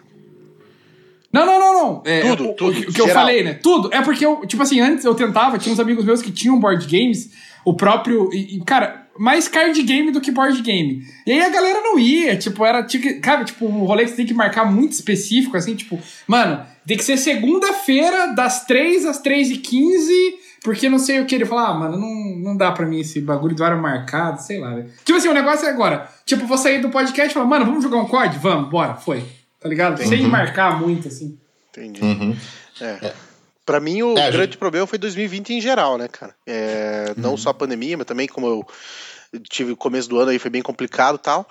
Não, não, não, não. É, Tudo, o- o, tudo, O, que eu geral. falei, né? Tudo. É porque eu, tipo assim, antes eu tentava, tinha uns amigos meus que tinham board games, o próprio. E, e, cara, mais card game do que board game. E aí a galera não ia, tipo, era. Tinha que, cara, tipo, um rolê que você tem que marcar muito específico, assim, tipo, mano, tem que ser segunda-feira, das 3 às 3 e 15 porque não sei o que. Ele falou, ah, mano, não, não dá pra mim esse bagulho do horário marcado, sei lá, velho. Tipo assim, o negócio é agora. Tipo, vou sair do podcast e falar, mano, vamos jogar um COD? Vamos, bora, foi. Tá ligado? Sem marcar muito, assim. Entendi. Uhum. É. Pra mim, o É, grande gente- problema foi 2020 em geral, né, cara? É, Não só a pandemia, mas também como eu tive o começo do ano aí, foi bem complicado e tal.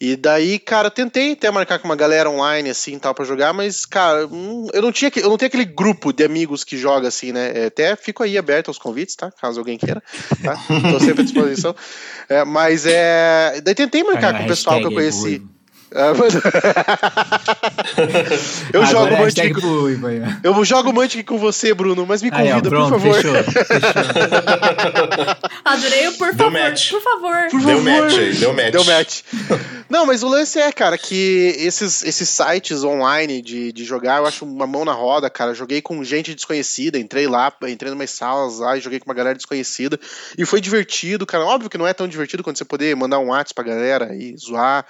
E daí, cara, tentei até marcar com uma galera online, assim, tal, pra jogar, mas, cara, hum, eu não tinha, que- eu não tenho aquele grupo de amigos que joga, assim, né? É, Até fico aí aberto aos convites, tá? Caso alguém queira, tá? Tô sempre à disposição. É, mas é... Daí tentei marcar com o pessoal que eu hashtag é Ah, mas- eu Agora jogo é Mantic ó. eu jogo Mantic com você, Bruno, mas me Aí, ó, convida, pronto, por favor. fechou. fechou. Adorei o por favor. match. Por favor. Por Deu favor. match aí, deu match. Deu match. Não, mas o lance é, cara, que esses, esses sites online de, de jogar, eu acho uma mão na roda, cara. Joguei com gente desconhecida, entrei lá, entrei numas salas lá e joguei com uma galera desconhecida. E foi divertido, cara. Óbvio que não é tão divertido quando você poder mandar um WhatsApp pra galera e zoar.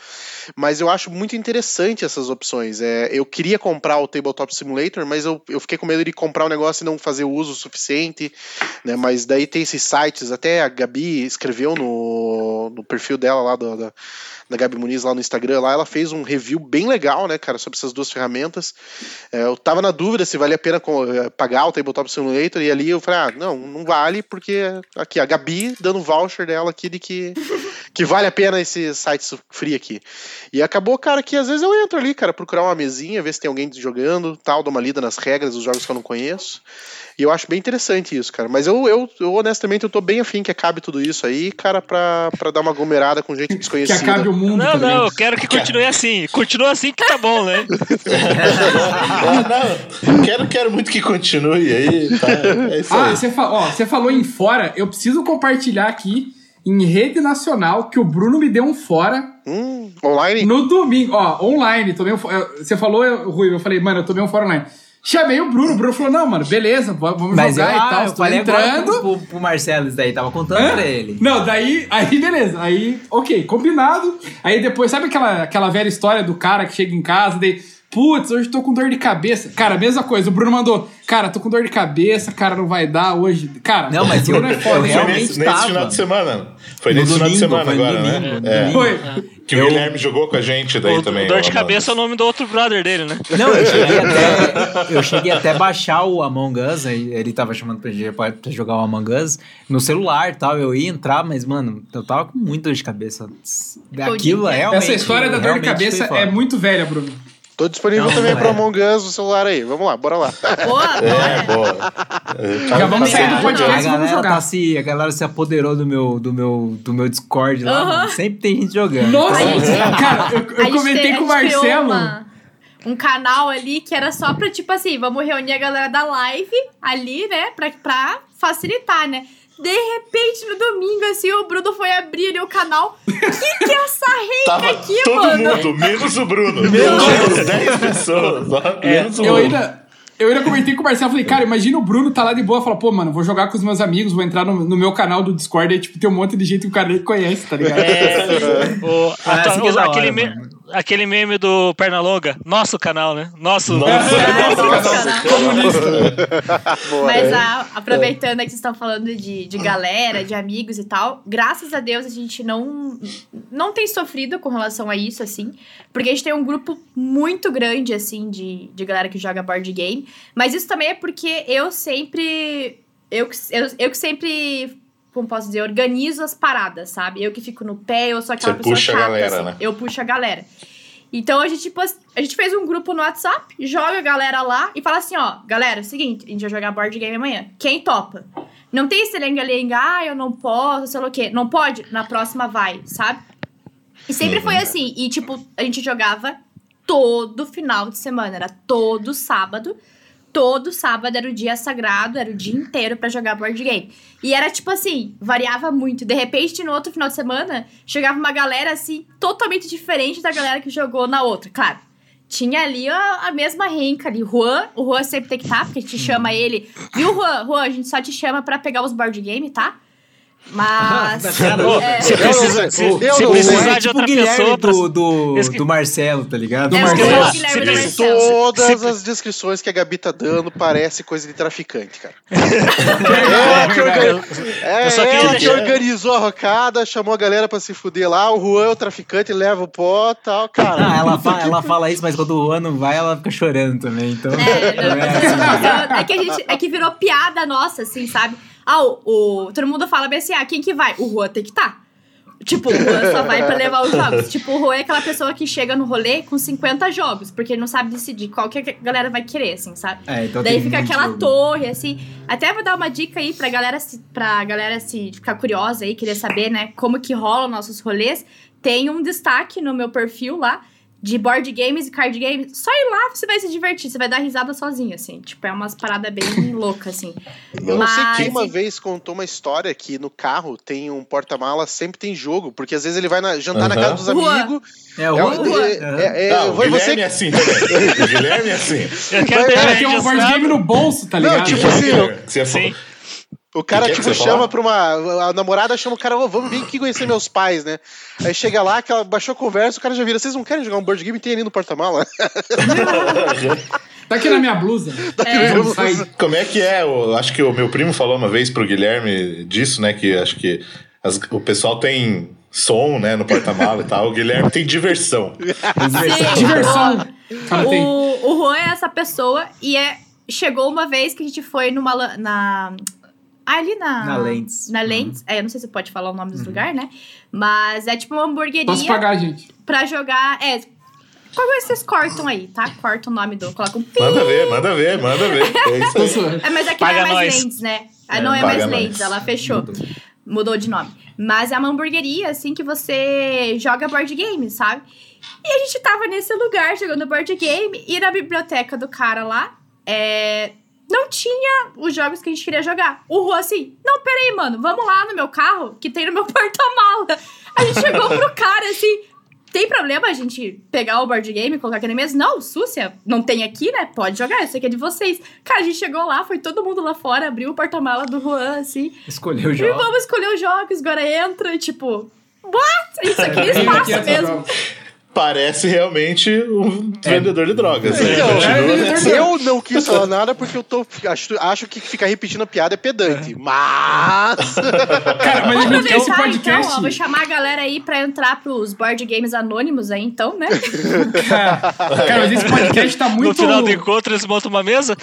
Mas eu acho muito interessante essas opções. É, eu queria comprar o Tabletop Simulator, mas eu, eu fiquei com medo de comprar o negócio e não fazer o uso suficiente. Né? Mas daí tem esses sites, até a Gabi escreveu no, no perfil dela lá do, da, da Gabi Muniz lá no Instagram, lá ela fez um review bem legal, né, cara, sobre essas duas ferramentas. É, eu tava na dúvida se valia a pena eh, pagar o Tabletop Simulator e ali eu falei, ah, não, não vale porque aqui a Gabi dando voucher dela aqui de que que vale a pena esse site free aqui. E acabou, cara, que às vezes eu entro ali, cara, procurar uma mesinha, ver se tem alguém jogando, tal, dou uma lida nas regras dos jogos que eu não conheço. E eu acho bem interessante isso, cara. Mas eu, eu, eu honestamente, eu tô bem afim que acabe tudo isso aí, cara, pra, pra dar uma aglomerada com gente Que desconhecida. acabe o mundo, Não, tá não, eu quero que continue assim. Continua assim que tá bom, né? Ah, não, quero, quero muito que continue aí. Tá? É isso Ah, aí. você, fa ó, você falou em fora, eu preciso compartilhar aqui em rede nacional que o Bruno me deu um fora Hum, online? no domingo. Ó, online, tomei um eu- Você falou, eu- Rui, eu falei, mano, eu tomei um fora online. Chamei o Bruno, o Bruno falou, não, mano, beleza, vamos Mas eu, jogar e ah, tal. eu Estou falei entrando. pro, pro, pro Marcelo isso daí, tava contando Hã? pra ele. Não, daí, aí beleza, aí, ok, combinado. Aí depois, sabe aquela, aquela velha história do cara que chega em casa, daí, putz, hoje tô com dor de cabeça. Cara, mesma coisa, o Bruno mandou, cara, tô com dor de cabeça, cara, não vai dar hoje. Cara, Não, mas o Bruno eu- é foda. eu Foi realmente nesse, nesse tava. final de semana. Foi No nesse final de domingo, semana agora, domingo, né? É. domingo. Foi. Que o Guilherme jogou com a gente daí O, também. dor de cabeça é o nome do outro brother dele, né? Não, eu cheguei até, eu cheguei até a baixar o Among Us, aí ele tava chamando pra gente pra jogar o Among Us no celular e tal. Eu ia entrar, mas, mano, eu tava com muita dor de cabeça. Aquilo é realmente. Essa história da dor de cabeça é muito velha, Bruno. Tô disponível Não, também pro é. Among Us no celular aí. Vamos lá, bora lá. Boa, É, boa. Já vamos sair do a podcast e vamos galera jogar. tá se, a galera se apoderou do meu, do meu, do meu Discord lá. Aham. mano. Sempre tem gente jogando. Nossa, A gente- cara, eu, A eu comentei tem- com o a criou Marcelo. uma- um canal ali que era só pra, tipo assim, vamos reunir a galera da live ali, né? Pra, pra facilitar, né? De repente, no domingo, assim, o Bruno foi abrir ali o canal. Que que é essa Tava aqui, todo mano? mundo, menos o Bruno. Menos 10 pessoas. ó, menos o Eu Bruno. ainda, eu ainda comentei com o Marcelo, falei, cara, imagina o Bruno tá lá de boa, fala, pô, mano, vou jogar com os meus amigos, vou entrar no, no meu canal do Discord, aí, tipo, tem um monte de gente que o cara nem conhece, tá ligado? É, o, a- que é da hora, aquele, me- mano. Aquele meme do Pernalonga. Nosso canal, né? Nosso. Nossa, É, nossa, nossa, nossa, canal. Boa. Mas a- aproveitando que vocês estão falando de, de galera, de amigos e tal, graças a Deus a gente não, não tem sofrido com relação a isso, assim. Porque a gente tem um grupo muito grande, assim, de, de galera que joga board game. Mas isso também é porque eu sempre. Eu, eu, eu que sempre. Como posso dizer, organizo as paradas, sabe? Eu que fico no pé, eu sou aquela Você pessoa puxa a chata, galera, assim. né? Eu puxo a galera. Então a gente, a gente fez um grupo no WhatsApp, joga a galera lá e fala assim: ó, galera, é o seguinte, a gente vai jogar board game amanhã. Quem topa? Não tem esse lenga-lenga, ah, eu não posso, sei lá o quê. Não pode? Na próxima vai, sabe? E sempre foi assim. E, tipo, a gente jogava todo final de semana, era todo sábado. Todo sábado era o dia sagrado, era o dia inteiro pra jogar board game. E era tipo assim, variava muito. De repente, no outro final de semana, chegava uma galera assim, totalmente diferente da galera que jogou na outra. Claro, tinha ali a, a mesma renca ali. Juan, o Juan sempre tem que estar, porque a gente chama ele. Viu, Juan? Juan, a gente só te chama pra pegar os board game, tá? Mas. é, Se precisa- se- eu se não precisar de tipo o outra Guilherme pessoa pra- do, do, do Marcelo, tá ligado? É, Se Marcelo. Todas Se- as descrições que a Gabi tá dando parece coisa de traficante, cara. ela que, orga- é, ela que organizou a rocada, chamou a galera pra se fuder lá, o Juan é o traficante, leva o pó e tal, cara. Ah, ela, fa- ela fala isso, mas quando o Juan não vai, ela fica chorando também. Então, É, não, é assim. é que a gente. É que virou piada nossa, assim, sabe? Ah, o, o- todo mundo fala bem assim, ah, quem que vai? O Juan tem que estar. Tipo, o Juan só vai pra levar os jogos. Tipo, o Juan é aquela pessoa que chega no rolê com 50 jogos, porque ele não sabe decidir qual que a galera vai querer, assim, sabe? É, então Daí fica aquela jogo. torre, assim. Até vou dar uma dica aí pra galera, se, pra galera se ficar curiosa aí, querer saber, né, como que rolam nossos rolês. Tem um destaque no meu perfil lá de board games e card games. Só ir lá você vai se divertir, você vai dar risada sozinho, assim. Tipo, é umas paradas bem loucas, assim. Eu não sei Mas- quem uma vez contou uma história que no carro tem um porta-mala, sempre tem jogo, porque às vezes ele vai na- jantar na casa dos amigos. É o É, é, é, é, Não, o Guilherme você é assim também. O Guilherme é assim. Eu quero tem um board game no bolso, tá Não, ligado? tipo assim, você. O cara, tipo, chama fala? pra uma. A namorada chama o cara, ô, vamos vir aqui conhecer meus pais, né? Aí chega lá, que ela baixou a conversa, o cara já vira, vocês não querem jogar um board game? Tem ali no porta-mala? Tá aqui na minha blusa. É. Não sai. Como é que é? Eu acho que o meu primo falou uma vez pro Guilherme disso, né? Que acho que as- o pessoal tem som, né, no porta-mala e tal. O Guilherme tem diversão. Sim, Diversão. tem. O, o Juan é essa pessoa e é. Chegou uma vez que a gente foi numa. Na, ali na. Na Lentes. Na Lentes. É, eu não sei se pode falar o nome dos lugares, né? Mas é tipo uma hamburgueria Posso pagar, gente. pra jogar. É. Qual é que vocês cortam aí, tá? Corta o nome do. Coloca um pi. Manda ver, manda ver, manda ver. É isso aí. É, mas aqui Paga não é mais nós. Lentes, né? Ah, É, não é mais nós. Lentes, ela fechou. Mudou de nome. Mas é uma hamburgueria, assim, que você joga board game, sabe? E a gente tava nesse lugar jogando board game e na biblioteca do cara lá, é, não tinha os jogos que a gente queria jogar. O Rô assim, não, peraí, mano, vamos lá no meu carro, que tem no meu porta-mala. A gente chegou pro cara assim, tem problema a gente pegar o board game e colocar aqui na mesa? Não, Súcia, não tem aqui, né? Pode jogar, isso aqui é de vocês. Cara, a gente chegou lá, foi todo mundo lá fora, abriu o porta-mala do Juan, assim. Escolheu o E jogo. vamos escolher os jogos, agora entra e tipo. What? Isso aqui é Tem espaço mesmo. Parece realmente um vendedor de drogas. né? Então, Continua. eu não quis falar nada porque eu tô, acho, acho que ficar repetindo a piada é pedante. Mas. Cara, mas a gente, esse Aproveitar, podcast. então, ó, vou chamar a galera aí pra entrar pros board games anônimos aí, então, né? Cara, cara, mas esse podcast tá muito. No final do encontro, eles montam uma mesa.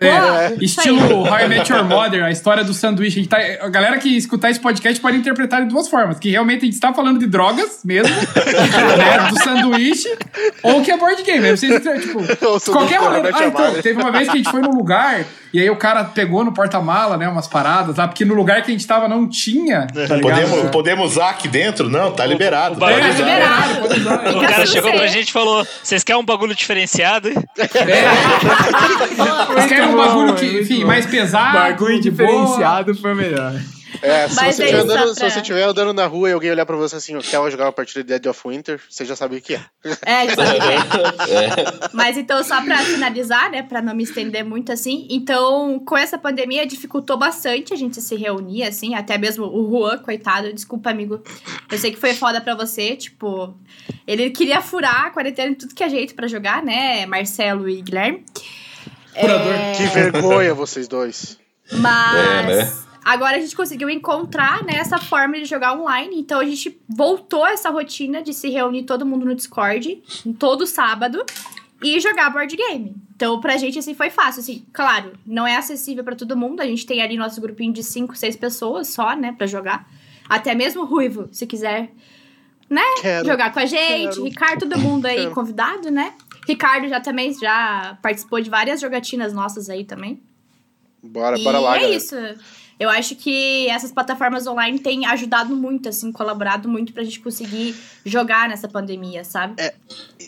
É, aí. estilo How I Met Your Mother, a história do sanduíche. A, tá- a galera que escutar esse podcast pode interpretar de duas formas. Que realmente a gente está falando de drogas mesmo, né, do sanduíche, ou que é board game. Aí vocês, tipo, qualquer rolê. Ah, então, teve uma vez que a gente foi num lugar e aí o cara pegou no porta-mala, né, umas paradas lá, porque no lugar que a gente tava não tinha, tá ligado? Podemos, podemos usar aqui dentro? Não, tá liberado. o Pode bagulho- É, liberado. O cara chegou pra gente e falou: Vocês querem um bagulho diferenciado? Vocês querem um bagulho que, enfim, mais pesado. Bagulho de boa. diferenciado foi melhor. É, se você é andando, se você estiver andando na rua e alguém olhar pra você assim, ó, quer jogar uma partida de Dead of Winter, você já sabe o que é. É, é. Mas então, só pra finalizar, né, pra não me estender muito assim, então, com essa pandemia dificultou bastante a gente se reunir, assim, até mesmo o Juan, coitado, desculpa, amigo. Eu sei que foi foda pra você, tipo, ele queria furar a quarentena de tudo que é jeito pra jogar, né, Marcelo e Guilherme. Furador. É, Que vergonha vocês dois. Mas É, né? agora a gente conseguiu encontrar né, essa forma de jogar online. Então a gente voltou a essa rotina de se reunir todo mundo no Discord, todo sábado, e jogar board game. Então pra gente assim foi fácil. Assim, claro, não é acessível pra todo mundo. A gente tem ali nosso grupinho de 5, 6 pessoas só, né, pra jogar. Até mesmo o Ruivo, se quiser né, Quero. jogar com a gente. quero. Ricardo, todo mundo aí Quero. convidado, né? Ricardo já também já participou de várias jogatinas nossas aí também. Bora, E bora lá, é galera. isso. Eu acho que essas plataformas online têm ajudado muito, assim, colaborado muito pra gente conseguir jogar nessa pandemia, sabe? É,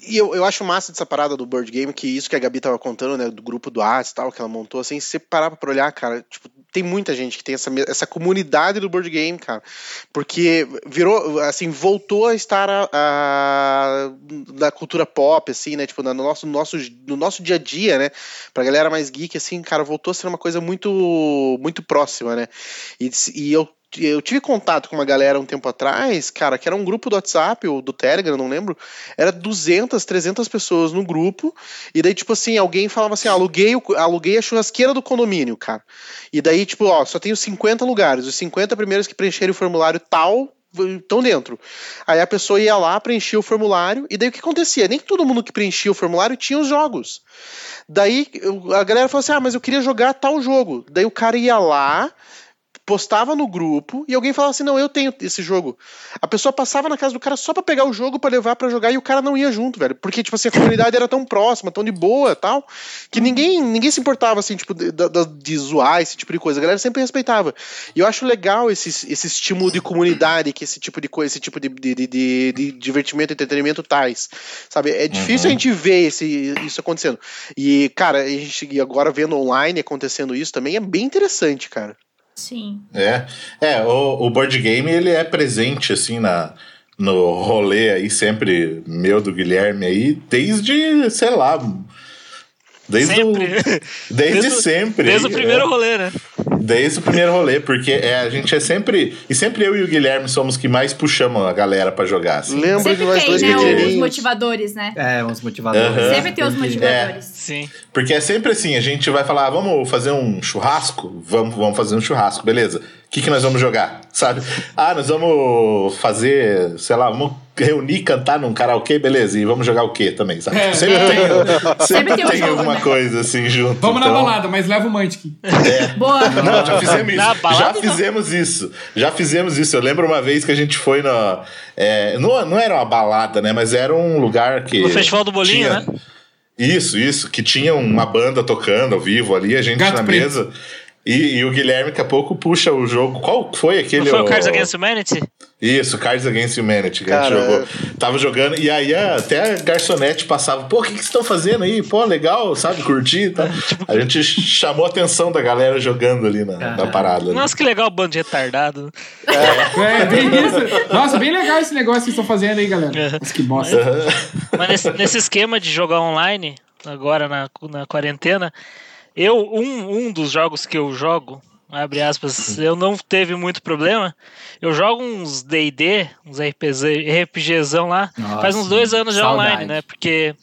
e eu, eu acho massa dessa parada do board game, que isso que a Gabi tava contando, né, do grupo do Arts e tal, que ela montou, assim, se você parar pra olhar, cara, tipo, tem muita gente que tem essa, essa comunidade do board game, cara. Porque virou, assim, voltou a estar a, a- da cultura pop, assim, né? Tipo, no nosso, no, nosso, no nosso dia a dia, né? Pra galera mais geek, assim, cara, voltou a ser uma coisa muito, muito próxima, né? E, e eu eu tive contato com uma galera um tempo atrás, cara, que era um grupo do WhatsApp ou do Telegram, não lembro. Era 200, 300 pessoas no grupo. E daí, tipo assim, alguém falava assim: aluguei, aluguei a churrasqueira do condomínio, cara. E daí, tipo, ó, só tenho 50 lugares. Os 50 primeiros que preencherem o formulário tal estão dentro. Aí a pessoa ia lá, preenchia o formulário, e daí o que acontecia? Nem todo mundo que preenchia o formulário tinha os jogos. Daí a galera falou assim: ah, mas eu queria jogar tal jogo. Daí o cara ia lá, postava no grupo e alguém falava assim: "Não, eu tenho esse jogo". A pessoa passava na casa do cara só pra pegar o jogo pra levar pra jogar e o cara não ia junto, velho, porque tipo assim, a comunidade era tão próxima, tão de boa, tal, que ninguém ninguém se importava assim, tipo de, de, de zoar esse tipo de coisa. A galera sempre respeitava. E eu acho legal esse, esse estímulo de comunidade que esse tipo de coisa, esse tipo de, de, de, de- de divertimento, entretenimento tais. Sabe? É difícil a gente ver esse, isso acontecendo. E, cara, a gente agora vendo online acontecendo isso também é bem interessante, cara. Sim. É, é o, o board game ele é presente assim na no rolê aí sempre meu do Guilherme aí desde sei lá desde Sempre. o, desde, Desde o- sempre Desde o primeiro é. rolê, né? Desde o primeiro rolê, porque é, a gente é sempre. E sempre eu e o Guilherme somos que mais puxamos a galera pra jogar. Assim. Lembra de Sempre nós tem, dois né? Os motivadores, né? É, uns motivadores. Sempre tem os motivadores. Sim. Porque é sempre assim: a gente vai falar, ah, vamos fazer um churrasco? Vamos, vamos fazer um churrasco, beleza. O que, que nós vamos jogar? Sabe? Ah, nós vamos fazer, sei lá, vamos reunir, cantar num karaokê, beleza. E vamos jogar o quê também, sabe? É. sempre É. tem, sempre tem um tem jogo, alguma né? coisa assim junto. Vamos na então- balada, mas leva o Mantic. Boa. Não, já fizemos Na isso. balada, Já não. fizemos isso. Já fizemos isso. Eu lembro uma vez que a gente foi no. é, não, não era uma balada, né? Mas era um lugar que. No Festival do Bolinho, tinha- né? Isso, isso. Que tinha uma banda tocando ao vivo ali, a gente Gato na mesa. E, e o Guilherme daqui a pouco puxa o jogo. Qual foi aquele? Não foi o ó, Cards Against Humanity? Isso, Cards Against Humanity que a gente jogou. Tava jogando, e aí até a garçonete passava, pô, o que que vocês estão fazendo aí? Pô, legal, sabe, curtir e tal. Tipo, A gente chamou a atenção da galera jogando ali na, na parada. ali. Nossa, que legal, bando de retardado. É, bem isso. Nossa, bem legal esse negócio que vocês estão fazendo aí, galera. Mas que bosta. Mas nesse, nesse esquema de jogar online, agora na, na quarentena, eu, um, um dos jogos que eu jogo, abre aspas, eu não teve muito problema. Eu jogo uns DD, uns RPG, RPGzão lá, Nossa, faz uns dois anos já saudade. online, né? Porque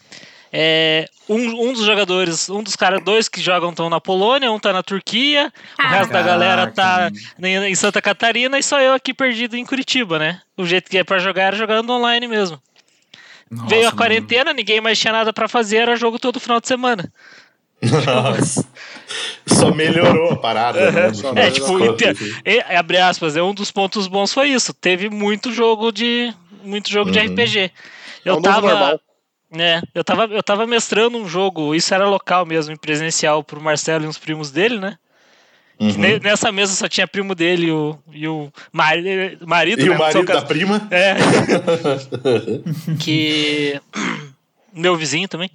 é, um, um dos jogadores, um dos caras, dois que jogam estão na Polônia, um tá na Turquia, o resto da galera tá Caraca. em, em Santa Catarina e só eu aqui perdido em Curitiba, né? O jeito que é pra jogar era jogando online mesmo. Nossa, Veio a mano. quarentena, ninguém mais tinha nada pra fazer, era jogo todo final de semana. Nossa. Só melhorou a parada, né? É, tipo, contas, inte- assim. e- abre aspas, é um dos pontos bons foi isso. Teve muito jogo de muito jogo de Uhum. RPG. É o Eu novo tava, né, eu tava eu tava mestrando um jogo, isso era local mesmo, em presencial pro Marcelo e uns primos dele, né? Uhum. Ne- Nessa mesa só tinha primo dele e o, e o mari- marido, E né, o marido da prima? É. que. Meu vizinho também.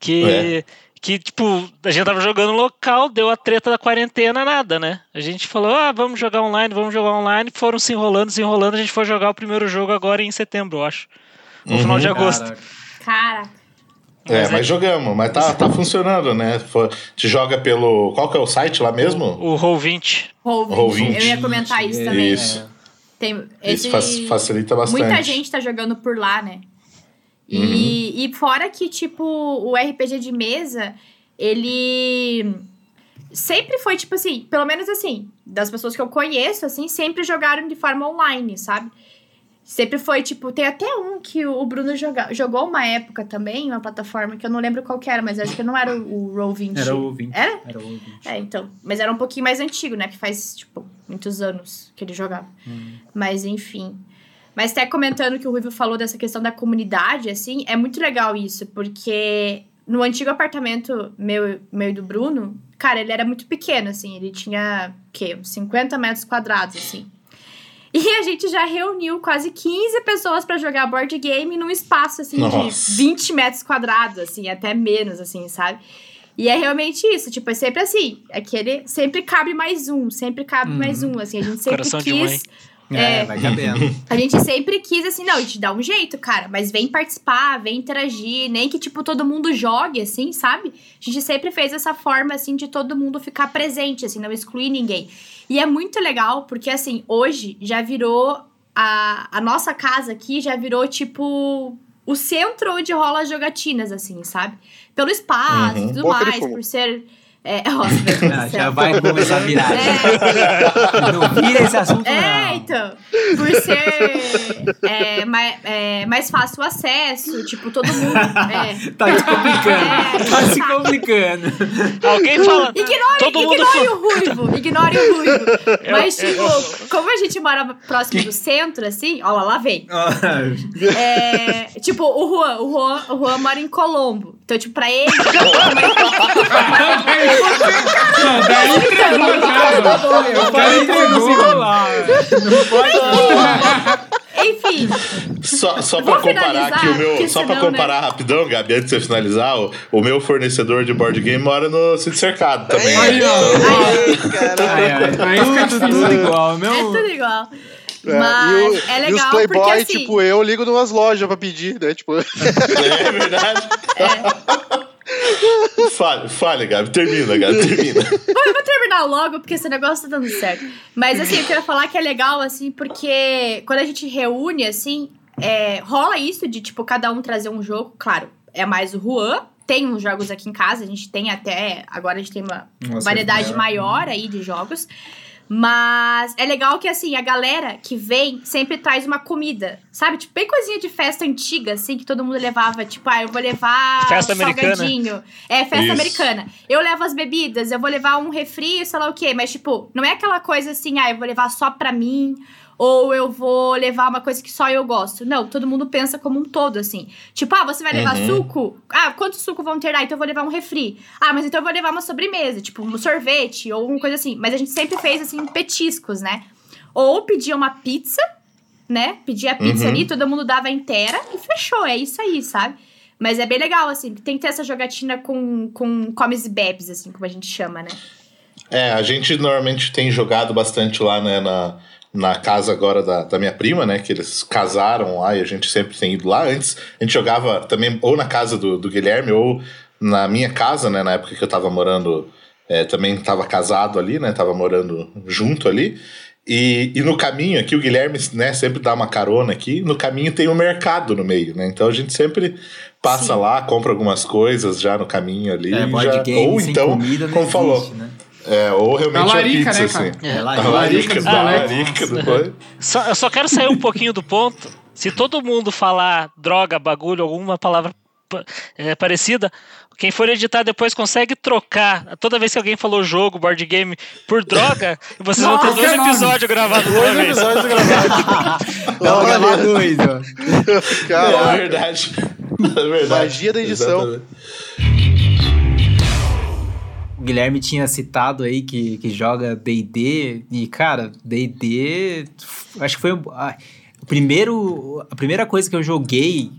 Que. É. Que, tipo, a gente tava jogando local, deu a treta da quarentena, nada, né? A gente falou, ah, vamos jogar online, vamos jogar online. Foram se enrolando, se enrolando. A gente foi jogar o primeiro jogo agora em setembro, eu acho. No final de agosto. Caraca. Caraca. É, Mas mas, é- jogamos, mas tá, tá funcionando, né? Te joga pelo. Qual que é o site lá mesmo? O Roll20. Roll20. Roll20. Eu ia comentar isso também. Isso. Tem Isso esse... fac- facilita bastante. Muita gente tá jogando por lá, né? E, e fora que, tipo, o RPG de mesa, ele sempre foi, tipo assim, pelo menos assim, das pessoas que eu conheço, assim, sempre jogaram de forma online, sabe? Sempre foi, tipo, tem até um que o Bruno joga, jogou uma época também, uma plataforma que eu não lembro qual que era, mas acho que não era o, o Roll20. Era o 20. Era? Era o 20. É, então. Mas era um pouquinho mais antigo, né? Que faz, tipo, muitos anos que ele jogava. Mas, enfim. Mas até comentando que o Ruivo falou dessa questão da comunidade, assim, é muito legal isso, porque no antigo apartamento meu, meu e do Bruno, cara, ele era muito pequeno, assim. Ele tinha, o quê? Uns 50 metros quadrados, assim. E a gente já reuniu quase 15 pessoas pra jogar board game num espaço, assim, Nossa. de 20 metros quadrados, assim, até menos, assim, sabe? E é realmente isso, tipo, é sempre assim. Aquele sempre cabe mais um, sempre cabe mais um, assim. A gente sempre Coração quis. É, É. vai cabendo. A gente sempre quis assim, não, a gente dá um jeito, cara, mas vem participar, vem interagir, nem que, tipo, todo mundo jogue, assim, sabe? A gente sempre fez essa forma, assim, de todo mundo ficar presente, assim, não excluir ninguém. E é muito legal, porque, assim, hoje já virou. A, a nossa casa aqui já virou, tipo. O centro onde rola as jogatinas, assim, sabe? Pelo espaço Uhum. e tudo Boca de mais, por ser. É, Ah, já vai começar a virar. É, Não vira esse assunto, é, não. então. Por ser é, mais, é, mais fácil o acesso, tipo, todo mundo. É. Tá se complicando. É, tá se complicando. Alguém fala. Ignore, Todo mundo ignore o ruivo, ignore o ruivo. Mas, eu- tipo, como a gente mora próximo do centro, assim, ó lá, lá vem. É, tipo, o Juan, o Juan, o Juan mora em Colombo. Então, tipo, pra ele. Não, daí entregou já. Eu falei que não pode. Enfim, Só, só pra comparar aqui o meu. Só pra senão, comparar rapidão, Gabi, antes de você finalizar, o, o meu fornecedor de board game mora no Sítio Cercado também. Aí, né? ó. Ai, caralho. Ai, ai, Aí fica tudo, difícil. tudo igual. é Meu, tudo igual. É, Mas e, o- é e legal os Playboy, porque assim. tipo eu, ligo numas lojas pra pedir, né? Tipo, É verdade. Fale, fale, Gabi. Termina, Gabi, termina. Bom, eu vou terminar logo, porque esse negócio tá dando certo. Mas, assim, eu quero falar que é legal, assim, porque quando a gente reúne, assim, é, rola isso de, tipo, cada um trazer um jogo. Claro, é mais o Juan. Tem uns jogos aqui em casa, a gente tem até. Agora a gente tem uma Nossa, variedade maior. maior aí de jogos. Mas é legal que, assim, a galera que vem sempre traz uma comida, sabe? Tipo, bem coisinha de festa antiga, assim, que todo mundo levava. Tipo, ah, eu vou levar Festa um americana. salgadinho. É, festa Isso. americana. Eu levo as bebidas, eu vou levar um refri, sei lá o quê. Mas, tipo, não é aquela coisa assim, ah, eu vou levar só pra mim. Ou eu vou levar uma coisa que só eu gosto. Não, todo mundo pensa como um todo, assim. Tipo, ah, você vai levar Uhum. suco? Ah, quantos suco vão ter? Ah, então eu vou levar um refri. Ah, mas então eu vou levar uma sobremesa, tipo um sorvete ou alguma coisa assim. Mas a gente sempre fez, assim, petiscos, né? Ou pedia uma pizza, né? Pedia a pizza Uhum. ali, todo mundo dava inteira e fechou. É isso aí, sabe? Mas é bem legal, assim. Tem que ter essa jogatina com, com comes e bebes, assim, como a gente chama, né? É, a gente normalmente tem jogado bastante lá, né, na, na casa agora da, da minha prima, né, que eles casaram lá e a gente sempre tem ido lá. Antes a gente jogava também ou na casa do, do Guilherme ou na minha casa, né, na época que eu tava morando, é, também tava casado ali, né, tava morando junto ali. E, e no caminho aqui, o Guilherme, né, sempre dá uma carona aqui, no caminho tem um mercado no meio, né, então a gente sempre passa Sim. lá, compra algumas coisas já no caminho ali. É, já, game ou então, como falou, existe, né? É, ou realmente Da a larica, pizza, né, assim. cara? É, A larica. larica, dos da moleques. larica depois. Só, eu só quero sair um pouquinho do ponto. Se todo mundo falar droga, bagulho, alguma palavra pa- é, parecida, quem for editar depois consegue trocar. Toda vez que alguém falou jogo, board game, por droga, vocês vão ter Nossa, dois episódios gravados dois episódios gravados. Dá pra gravar dois, ó. É Caraca. verdade. É verdade. Magia da edição. Exatamente. Guilherme tinha citado aí que, que joga D&D e, cara, D&D acho que foi a, o primeiro, a primeira coisa que eu joguei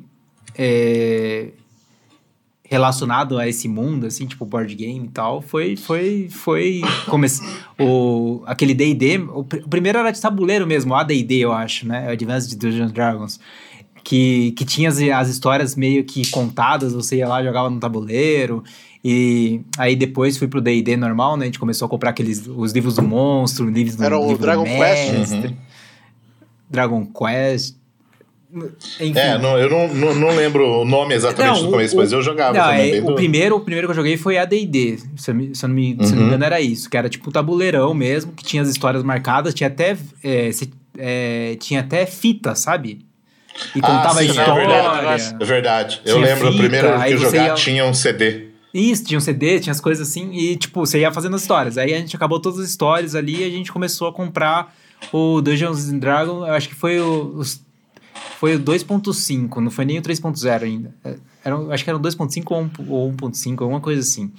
é, relacionado a esse mundo, assim, tipo board game e tal, foi, foi, foi come, o, aquele D&D, o, o primeiro era de tabuleiro mesmo, AD&D, eu acho, né, Advanced Dungeons Dragons, que, que tinha as, as histórias meio que contadas, você ia lá, jogava no tabuleiro, e aí depois fui pro D&D normal, né, a gente começou a comprar aqueles, os livros do monstro, livros do, Era o livro do Dragon Quest? Uhum. Dragon Quest, enfim. É, não, eu não, não, não lembro o nome exatamente Não, no começo, o- mas eu jogava Não, também. é, o, do- primeiro, o primeiro que eu joguei foi AD&D, se eu, me- se eu não me, se eu não me Uhum. engano era isso, que era tipo um tabuleirão mesmo, que tinha as histórias marcadas, tinha até, é, se- é, tinha até fita, sabe? E Ah, contava sim, a é história. verdade. É verdade. Eu lembro, o fita, primeiro que eu jogar ia- tinha um CD. Isso, tinha um CD, tinha as coisas assim, e tipo, você ia fazendo as histórias. Aí a gente acabou todas as histórias ali e a gente começou a comprar o Dungeons and Dragons, eu acho que foi o, os- foi o 2.5, não foi nem o 3.0 ainda. É, Era, acho que era o 2.5 ou um- ou 1.5, alguma coisa assim.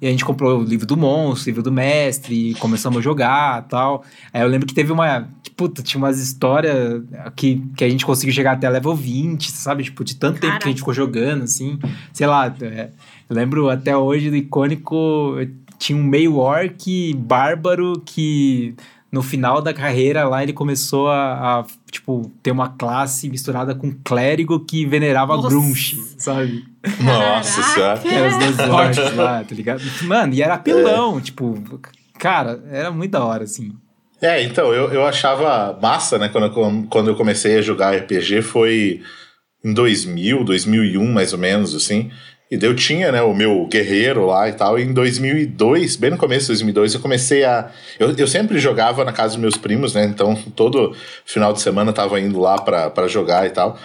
E a gente comprou o livro do monstro, o livro do mestre, e começamos a jogar tal. Aí eu lembro que teve uma. que, Puta, tinha umas histórias que, que a gente conseguiu chegar até level 20, sabe? Tipo, de tanto tempo que a Caraca. gente ficou jogando, assim. Sei lá, é, eu lembro até hoje do icônico. Tinha um meio orc bárbaro que no final da carreira lá ele começou a, a, tipo, ter uma classe misturada com clérigo que venerava Nossa. Grunch, sabe? Nossa senhora. Era os dois lá, tá ligado? Mano, e era apelão, tipo, cara, era muito da hora, assim. É, então, eu, eu achava massa, né? Quando, eu- quando eu comecei a jogar RPG foi em 2000, 2001, mais ou menos, assim. E daí eu tinha, né, o meu guerreiro lá e tal. E em 2002, bem no começo de 2002, eu comecei a... Eu, eu sempre jogava na casa dos meus primos, né? Então, todo final de semana eu tava indo lá pra jogar e tal.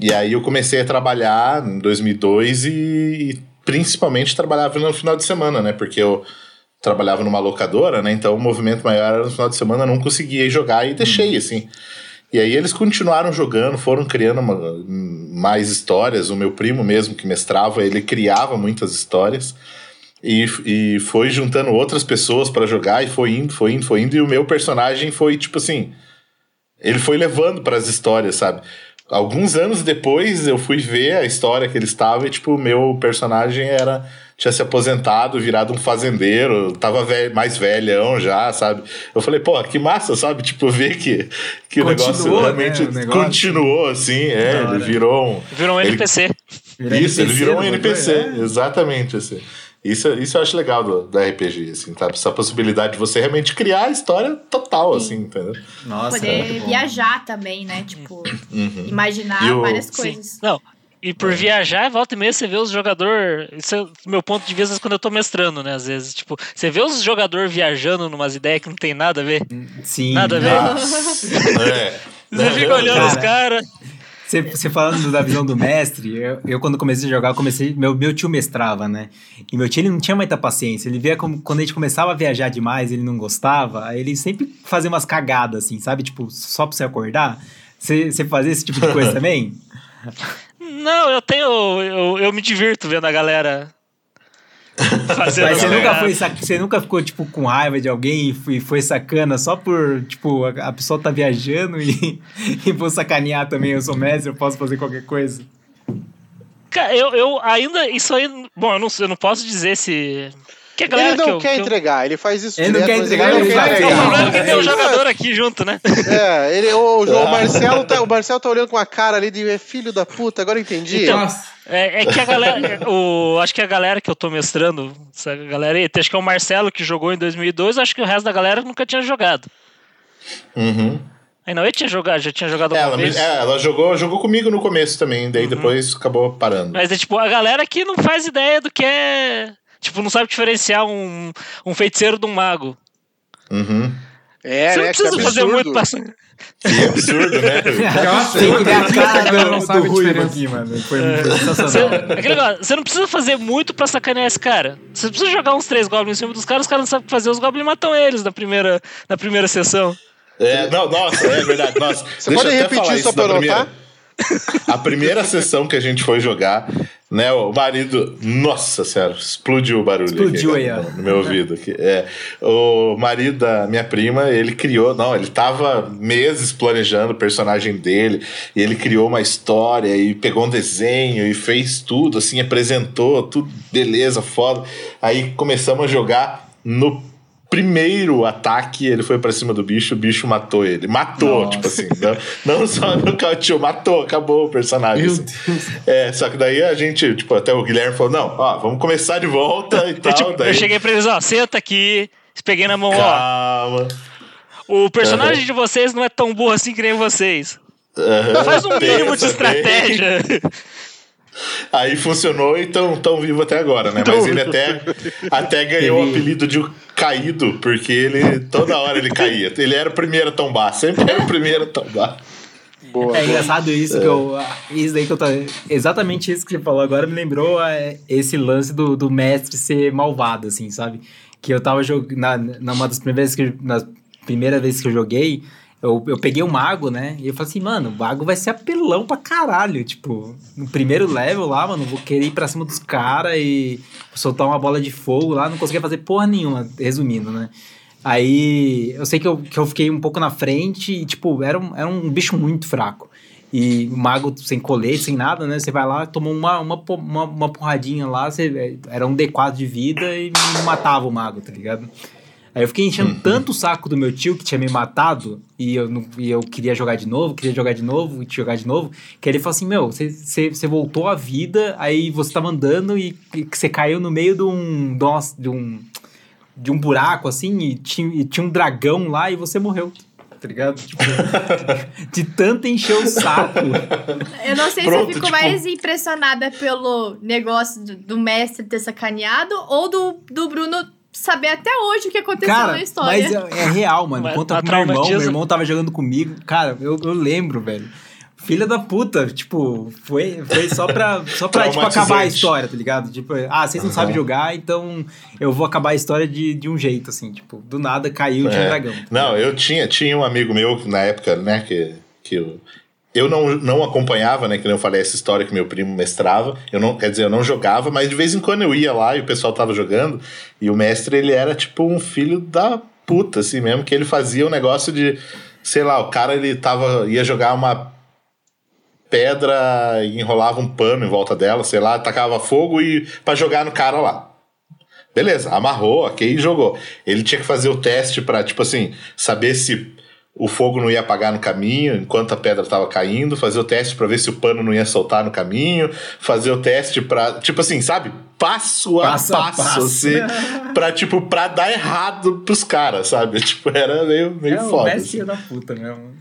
E aí eu comecei a trabalhar em 2002 e, e principalmente trabalhava no final de semana, né? Porque eu trabalhava numa locadora, né? Então o movimento maior era no final de semana, eu não conseguia jogar e deixei, assim. E aí eles continuaram jogando, foram criando uma- mais histórias. O meu primo mesmo, que mestrava, ele criava muitas histórias. E, e foi juntando outras pessoas para jogar e foi indo, foi indo, foi indo. E o meu personagem foi tipo assim. Ele foi levando para as histórias, sabe? Alguns anos depois eu fui ver a história que ele estava e, tipo, o meu personagem era. Tinha se aposentado, virado um fazendeiro, tava velho, mais velhão já, sabe? Eu falei, pô, que massa, sabe? Tipo, ver que, que o negócio Continuou, né, realmente o negócio. continuou, assim, é, ele virou um. Virou um Ele- NPC. Isso, ele virou um NPC, bagulho, é. exatamente assim. Isso, isso eu acho legal do, do RPG, assim, tá? Essa possibilidade de você realmente criar a história total, assim, entendeu? Nossa, Poder bom. viajar também, né? Tipo, Uhum. imaginar E o- várias Sim. coisas. Não. E por viajar, volta e meia, você vê os jogadores. Isso é o meu ponto de vista quando eu tô mestrando, né? Às vezes. Tipo, você vê os jogadores viajando numas ideias que não tem nada a ver. Sim. Nada a ver. É. Você fica olhando os Cara. caras. Você, você falando da visão do mestre, eu, eu quando comecei a jogar, comecei. Meu, meu tio mestrava, né? E meu tio ele não tinha muita paciência. Ele via como quando a gente começava a viajar demais, ele não gostava, aí ele sempre fazia umas cagadas, assim, sabe? Tipo, só pra você acordar. Você, você fazia esse tipo de coisa também? Não, eu tenho. Eu, eu me divirto vendo a galera. Fazendo Mas você nunca, cagadas. foi, sac- você nunca ficou, tipo, com raiva de alguém e foi, sacana só por, tipo, a, a pessoa tá viajando e, e vou sacanear também, eu sou mestre, eu posso fazer qualquer coisa. Cara, eu, eu ainda. Isso aí. Bom, eu não, eu não posso dizer se. Que a galera Ele não que eu, quer que eu- entregar, ele faz isso Ele não quer entregar, ele não quer fez. O entregar. problema é que tem um É, jogador aqui junto, né? É, ele, o, o, Marcelo tá, o Marcelo tá olhando com a cara ali de "É filho da puta, agora eu entendi. Então, Nossa. É, é que a galera. O, acho que a galera que eu tô mestrando, essa galera aí, acho que é o Marcelo que jogou em 2002, acho que o resto da galera nunca tinha jogado. Uhum. Aí não, ele tinha jogado, já tinha jogado Ela, vez. é, ela jogou, jogou comigo no começo também, daí depois acabou parando. Mas é tipo, a galera que não faz ideia do que é. Tipo, não sabe diferenciar um, um feiticeiro de um mago. Uhum. É, Você não né? precisa que fazer absurdo. muito pra. Que absurdo, né? Nossa, Tem que ver a eu cara não sabe do diferença. aqui, mano. Foi Você, sensacional. aquele negócio, você não precisa fazer muito pra sacanear esse cara. Você precisa jogar uns três goblins em cima dos caras, os caras não sabem o que fazer, os goblins matam eles na primeira, na primeira sessão. É, não, nossa, é verdade. Nossa, Você deixa pode repetir só isso pra eu primeira. A primeira sessão que a gente foi jogar, né? O marido. Nossa senhora, explodiu o barulho. Explodiu aqui, aí, ó. no meu ouvido. Aqui. É, o marido da minha prima, ele criou. Não, ele tava meses planejando o personagem dele. E ele criou uma história e pegou um desenho e fez tudo, assim, apresentou, tudo beleza, foda. Aí começamos a jogar no. Primeiro ataque, ele foi pra cima do bicho, o bicho matou ele. Matou, Nossa. tipo assim. Não, não só nocauteou, matou, acabou o personagem. Assim. É, só que daí a gente, tipo, até o Guilherme falou: não, ó, vamos começar de volta e Eu, tal. tipo, daí, eu cheguei pra eles, ó, senta aqui, peguei na mão, ó. calma. O personagem de vocês não é tão burro assim que nem vocês. Aham, Faz um mínimo de pensa estratégia. Aí funcionou e tão, tão vivo até agora, né? Mas ele até, até ganhou o apelido de caído, porque ele toda hora ele caía. Ele era o primeiro a tombar, sempre era o primeiro a tombar. Boa, É boa. engraçado isso que eu. Isso daí que eu tô. Exatamente isso que você falou agora me lembrou é, esse lance do, do mestre ser malvado, assim, sabe? Que eu tava jogando. Na, numa das primeiras vezes que. Na primeira vez que eu joguei, eu, eu peguei o mago, né? E eu falei assim, mano, o mago vai ser apelão pra caralho. Tipo, no primeiro level lá, mano, vou querer ir pra cima dos caras e soltar uma bola de fogo lá. Não conseguia fazer porra nenhuma, resumindo, né? Aí eu sei que eu, que eu fiquei um pouco na frente e, tipo, era um, era um bicho muito fraco. E o mago sem colete, sem nada, né? Você vai lá, tomou uma, uma, uma, uma porradinha lá, você, era um D4 de vida e matava o mago, tá ligado? Aí eu fiquei enchendo tanto o saco do meu tio que tinha me matado e eu, não, e eu queria jogar de novo, queria jogar de novo e jogar de novo, que ele falou assim: Meu, você- voltou à vida, aí você tava andando e, que você caiu no meio de um. De um, de um buraco assim e tinha, e tinha um dragão lá e você morreu. Tá ligado? Tipo, de tanto encher o saco. Eu não sei se Pronto, eu fico tipo- mais impressionada pelo negócio do, do mestre ter sacaneado ou do, do Bruno saber até hoje o que aconteceu Cara, na história. mas é, é real, mano. Mas- Conta pro meu irmão, meu irmão tava jogando comigo. Cara, eu, eu lembro, velho. Filha da puta, tipo, foi, foi só pra, só pra tipo, acabar a história, tá ligado? Tipo, ah, vocês não sabem jogar, então eu vou acabar a história de, de um jeito, assim, tipo, do nada caiu de um É. dragão. Não, eu tinha, tinha um amigo meu na época, né, que, que eu, eu não, não acompanhava, né, que nem eu falei, essa história que meu primo mestrava. Eu não, quer dizer, eu não jogava, mas de vez em quando eu ia lá e o pessoal tava jogando, e o mestre, ele era tipo um filho da puta, assim mesmo, que ele fazia um negócio de, sei lá, o cara, ele tava, ia jogar uma pedra e enrolava um pano em volta dela, sei lá, tacava fogo e para jogar no cara lá. Beleza, amarrou, ok, e jogou. Ele tinha que fazer o teste pra, tipo assim, saber se o fogo não ia apagar no caminho enquanto a pedra tava caindo, fazer o teste pra ver se o pano não ia soltar no caminho, fazer o teste pra, tipo assim, sabe? Passo a Passo passo, passo. assim, pra, tipo, pra dar errado pros caras, sabe? Tipo, era meio, meio É foda. mestre assim. da puta mesmo.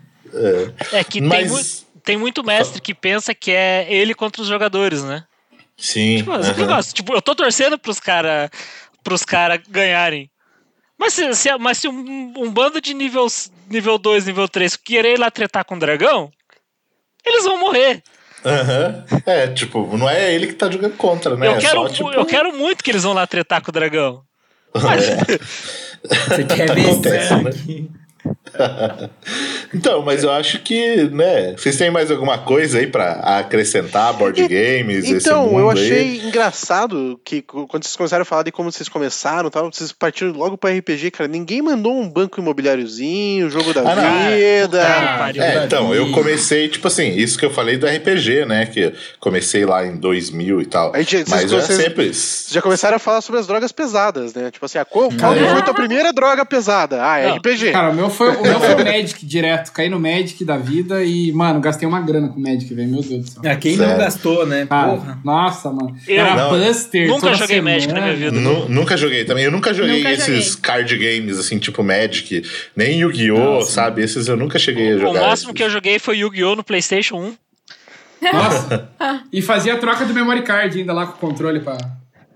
É que tem, Mas- muito, tem muito mestre que pensa que é ele contra os jogadores, né? Sim. Tipo, aham. negócio, tipo, eu tô torcendo pros caras pros cara ganharem. Mas se, se- mas se um, um bando de nível, nível 2, nível 3 querer ir lá tretar com o dragão, eles vão morrer. Aham. É, tipo, não é ele que tá jogando contra, né? eu, É quero, só, tipo, eu quero muito que eles vão lá tretar com o dragão. Você quer ver Acontece, né? Então, mas eu acho que, né? Vocês têm mais alguma coisa aí pra acrescentar board games? esse Então, eu aí? achei engraçado que quando vocês começaram a falar de como vocês começaram e tal, vocês partiram logo pro RPG, cara. Ninguém mandou um banco imobiliáriozinho, jogo da Ah, vida. Pariu. É, então, eu comecei, tipo assim, isso que eu falei do RPG, né? Que comecei lá em 2000 e tal. Aí, gente, Mas vocês- eu vocês- sempre. Vocês já começaram a falar sobre as drogas pesadas, né? Tipo assim, a qual, qual É. foi a tua primeira droga pesada? Ah, é Não. RPG. Cara, o meu foi o meu foi o Magic direto. Caí no Magic da vida e, mano, gastei uma grana com o Magic, velho. Meu Deus do céu. Ah, quem Sério. não gastou, né? Cara, Porra. nossa, mano. Eu Era não. Buster. Nunca joguei Magic na minha semana. vida. Nu- nunca joguei também. Eu nunca joguei Nunca esses joguei. card games, assim, tipo Magic, nem Yu-Gi-Oh!, sabe? Esses eu nunca cheguei a O jogar. máximo esses. que eu joguei foi Yu-Gi-Oh! no PlayStation 1. Nossa. e fazia a troca do memory card ainda lá com o controle pra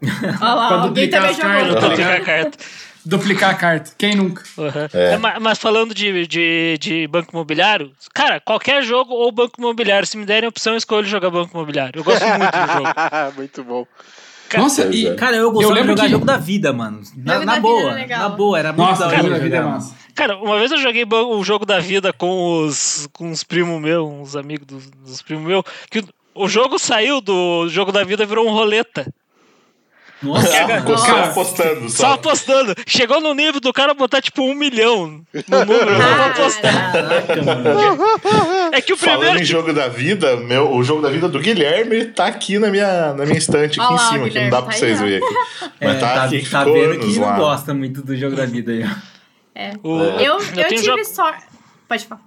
Olha lá, pra alguém também jogou. cartas. Tá a carta. Duplicar a carta. Quem nunca? Uhum. É. É, ma- mas falando de, de, de banco imobiliário, cara, qualquer jogo ou banco imobiliário, se me derem a opção, eu escolho jogar banco imobiliário. Eu gosto muito do jogo. Muito bom. Cara, Nossa, e, é. Cara, eu gostava de lembro jogar que- jogo da vida, mano. Na, Jogo na da vida boa. era legal. Na boa, era muito Nossa, da o hora jogo da jogar, vida é mano. massa. Cara, uma vez eu joguei o jogo da vida com os, com os primos meus, uns amigos dos, dos primos meus, que o- o jogo saiu do jogo da vida virou um roleta. Nossa, só apostando, Só só. apostando. Chegou no nível do cara botar tipo um milhão no número. Vamos apostar. caraca, mano. É que o Falando primeiro. em jogo da vida, meu, o jogo da vida do Guilherme tá aqui na minha, na minha estante, aqui Olha em cima, que não dá tá pra aí, vocês verem aqui. Mas É, tá, tá, aqui, tá vendo que não lá. gosta muito do jogo da vida aí, ó. É. o- Eu, eu, tenho tive jogo- sorte. Pode falar.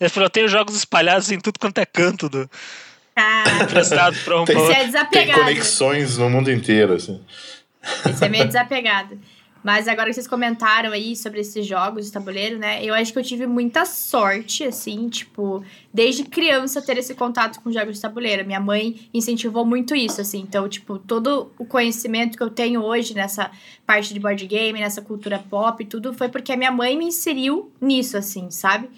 Ele falou: eu tenho jogos espalhados em tudo quanto é canto do Cara, emprestado pra um Tem- outro. é Tem desapegado. conexões no mundo inteiro, assim. Esse é meio desapegado. Mas agora que vocês comentaram aí sobre esses jogos de tabuleiro, né? Eu acho que eu tive muita sorte, assim, tipo, desde criança ter esse contato com jogos de tabuleiro. Minha mãe incentivou muito isso, assim. Então, tipo, todo o conhecimento que eu tenho hoje nessa parte de board game, nessa cultura pop, tudo foi porque a minha mãe me inseriu nisso, assim, sabe?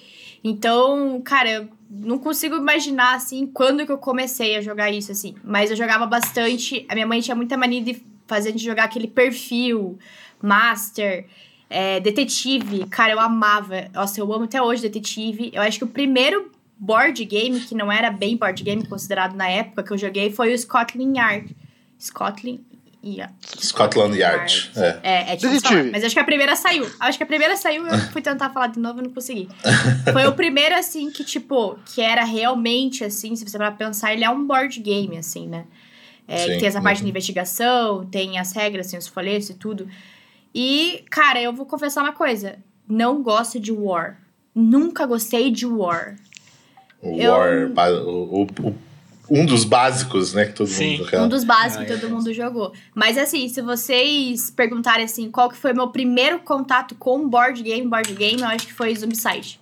Então, cara, não consigo imaginar, assim, quando que eu comecei a jogar isso, assim. Mas eu jogava bastante. A minha mãe tinha muita mania de fazer a gente jogar aquele perfil, master. É, detetive, cara, eu amava. Nossa, eu amo até hoje Detetive. Eu acho que o primeiro board game, que não era bem board game considerado na época que eu joguei, foi o Scotland Yard. Scotland Yard. Scotland Yard. É. É, é difícil Detetive. falar, mas acho que a primeira saiu. Acho que a primeira saiu, eu fui tentar falar de novo e não consegui. Foi o primeiro, assim, que, tipo, que era realmente, assim, se você vai pensar, ele é um board game, assim, né? É, Sim, que tem essa parte uhum. de investigação, tem as regras, tem os folhetos e tudo. E, cara, eu vou confessar uma coisa. Não gosto de War. Nunca gostei de War. O Eu- War, o- o- o- um dos básicos, né, que todo Sim. mundo jogava. Um dos básicos Ah, que todo é. mundo jogou. Mas assim, se vocês perguntarem assim, qual que foi o meu primeiro contato com board game, board game, eu acho que foi Zombicide.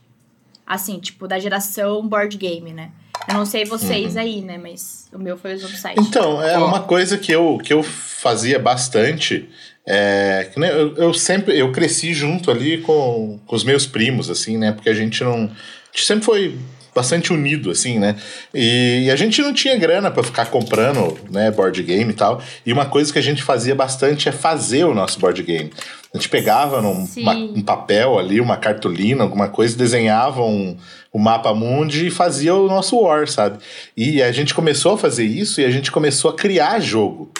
Assim, tipo, da geração board game, né? Eu não sei vocês aí, né? Mas o meu foi o Zombicide. Então, é Ó. uma coisa que eu, que eu fazia bastante. É, que, né, eu, eu sempre eu cresci junto ali com, com os meus primos, assim, né? Porque a gente não. A gente sempre foi bastante unido, assim, né? E, e a gente não tinha grana pra ficar comprando, né, board game e tal. E uma coisa que a gente fazia bastante é fazer o nosso board game. A gente pegava num uma- um papel ali, uma cartolina, alguma coisa, desenhava um, o mapa mundi e fazia o nosso war, sabe? E a gente começou a fazer isso e a gente começou a criar jogo.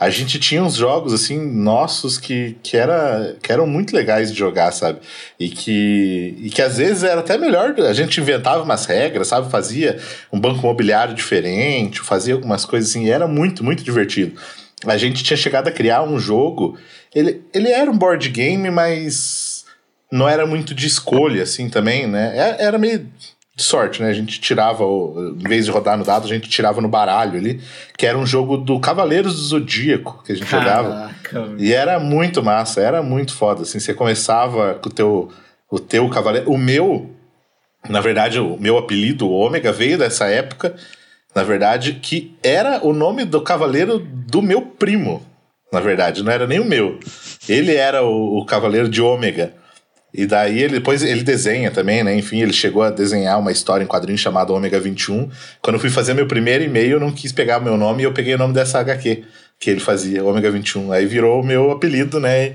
A gente tinha uns jogos, assim, nossos que, que, era, que eram muito legais de jogar, sabe? E que, e que às vezes era até melhor. A gente inventava umas regras, sabe? Fazia um banco imobiliário diferente, fazia algumas coisas assim, era muito, muito divertido. A gente tinha chegado a criar um jogo. Ele, ele era um board game, mas não era muito de escolha, assim, também, né? Era, era meio sorte, né? A gente tirava, o, em vez de rodar no dado, a gente tirava no baralho ali, que era um jogo do Cavaleiros do Zodíaco que a gente jogava. Caraca, mano. E era muito massa, era muito foda. Assim, você começava com o teu, o teu cavaleiro. O meu, na verdade, o meu apelido, o Ômega, veio dessa época, na verdade, que era o nome do cavaleiro do meu primo. Na verdade, não era nem o meu. Ele era o, o cavaleiro de Ômega. E daí ele depois ele desenha também, né? Enfim, ele chegou a desenhar uma história em quadrinho chamada Ômega 21. Quando eu fui fazer meu primeiro e-mail, eu não quis pegar meu nome e eu peguei o nome dessa HQ que ele fazia, Ômega 21. Aí virou o meu apelido, né?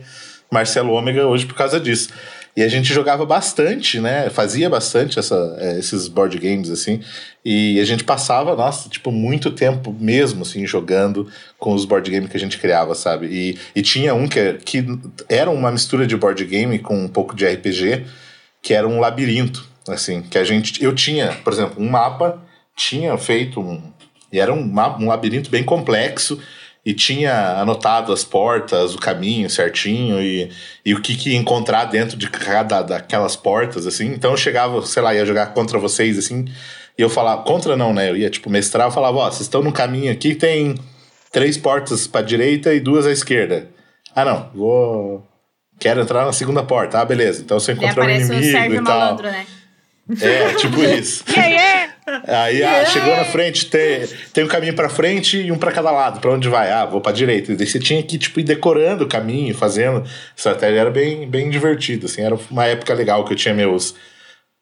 Marcelo Ômega hoje por causa disso. E a gente jogava bastante, né? Fazia bastante essa, eh, esses board games, assim. E a gente passava, nossa, tipo, muito tempo mesmo, assim, jogando com os board games que a gente criava, sabe? E, e tinha um que, que era uma mistura de board game com um pouco de RPG, que era um labirinto, assim. Que a gente... Eu tinha, por exemplo, um mapa, tinha feito um... E era um, um labirinto bem complexo, e tinha anotado as portas, o caminho certinho e, e o que, que ia encontrar dentro de cada daquelas portas, assim. Então eu chegava, sei lá, ia jogar contra vocês, assim, e eu falava, contra não, né? Eu ia, tipo, mestrar, eu falava, ó, vocês estão no caminho aqui, tem três portas pra direita e duas à esquerda. Ah, não, vou... Quero entrar na segunda porta. Ah, beleza. Então você encontrou um inimigo Sérgio e tal. Malandro, né? É, tipo isso. Aí, ah, chegou na frente, tem, tem um caminho pra frente e um pra cada lado. Pra onde vai? Ah, vou pra direita. E daí você tinha que, tipo, ir decorando o caminho, fazendo. Estratégia era bem, bem divertido, assim. Era uma época legal que eu tinha meus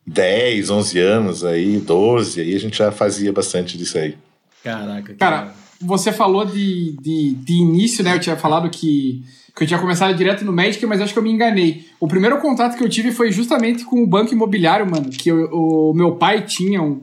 10, 11 anos aí, 12. Aí a gente já fazia bastante disso aí. Caraca, Cara, você falou de, de, de início, né? Eu tinha falado que, que eu tinha começado direto no Magic, mas acho que eu me enganei. O primeiro contato que eu tive foi justamente com o banco imobiliário, mano. Que eu- o meu pai tinha um.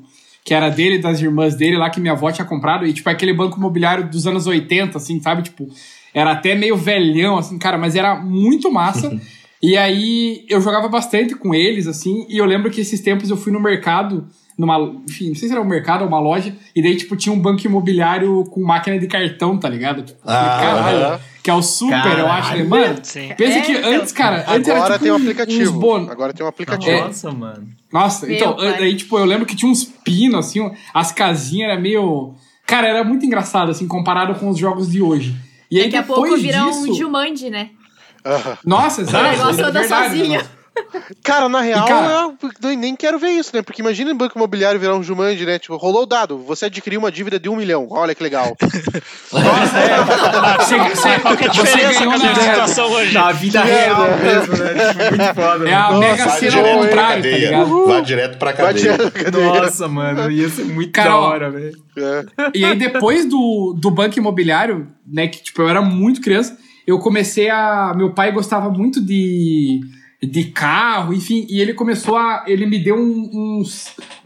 Que era dele, das irmãs dele lá, que minha avó tinha comprado. E, tipo, aquele banco imobiliário dos anos 80, assim, sabe? Tipo, era até meio velhão, assim, cara, mas era muito massa. e aí eu jogava bastante com eles, assim. E eu lembro que esses tempos eu fui no mercado numa, enfim, não sei se era um mercado ou uma loja, e daí, tipo, tinha um banco imobiliário com máquina de cartão, tá ligado? Tipo, Ah, caralho. Que é o super, eu Caralho. acho, né? Mano, Sim. pensa É, que então. antes, cara, antes era Agora tipo tem um uns aplicativo. bon- Agora tem um aplicativo. É. Nossa, mano. Nossa, Meu então, pai. aí, tipo, eu lembro que tinha uns pinos, assim, as casinhas era meio... Cara, era muito engraçado, assim, comparado com os jogos de hoje. E aí, Daqui a pouco vira disso... um Jumanji, né? Nossa, O exato. negócio é anda sozinho. Cara, na real, cara- eu nem- quero ver isso, né? Porque imagina em banco imobiliário virar um Jumanji, né? Tipo, rolou o dado, você adquiriu uma dívida de um milhão. Olha que legal. Nossa, é. Você, você, Qual que é a diferença ganhou com a na... situação hoje? Na vida real mesmo, né? Tipo, Muito foda. É a. Mega direto ao pra contrário, tá cadeia. ligado? Vai direto pra cadeia. tirar a cadeira. Nossa, mano, ia ser muito Cara, da hora, velho. É. E aí, depois do, do banco imobiliário, né, que tipo, eu era muito criança, eu comecei a. Meu pai gostava muito de de carro, enfim, e ele começou a. Ele me deu um, um,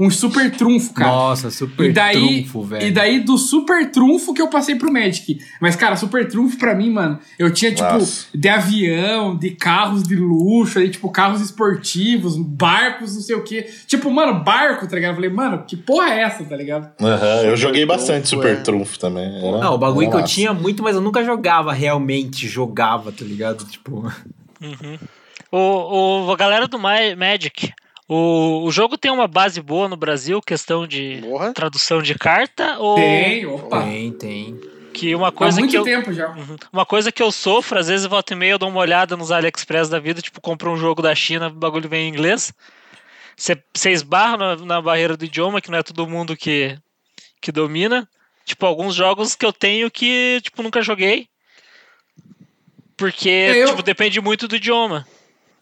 um super trunfo, cara. Nossa, super e daí, trunfo, velho. E daí do super trunfo que eu passei pro Magic. Mas, cara, super trunfo pra mim, mano, eu tinha, tipo, Nossa. de avião, de carros de luxo, aí, tipo, carros esportivos, barcos, não sei o quê. Tipo, mano, barco, tá ligado? Eu falei, mano, que porra é essa, tá ligado? Aham, eu joguei bastante Super é. Trunfo também. Era- Não, o bagulho que eu massa. tinha muito, mas eu nunca jogava realmente, jogava, tá ligado? Tipo, O, o, a galera do Ma- Magic, o, o jogo tem uma base boa no Brasil, questão de Porra. tradução de carta, ou Tem, opa. tem, tem. que uma Há coisa muito que eu, tempo já. Uhum. Uma coisa que eu sofro, às vezes volta e meia eu dou uma olhada nos AliExpress da vida, tipo, compro um jogo da China, o bagulho vem em inglês. Você esbarra na, na barreira do idioma, que não é todo mundo que, que domina. Tipo, alguns jogos que eu tenho que, tipo, nunca joguei. Porque, eu- tipo, depende muito do idioma.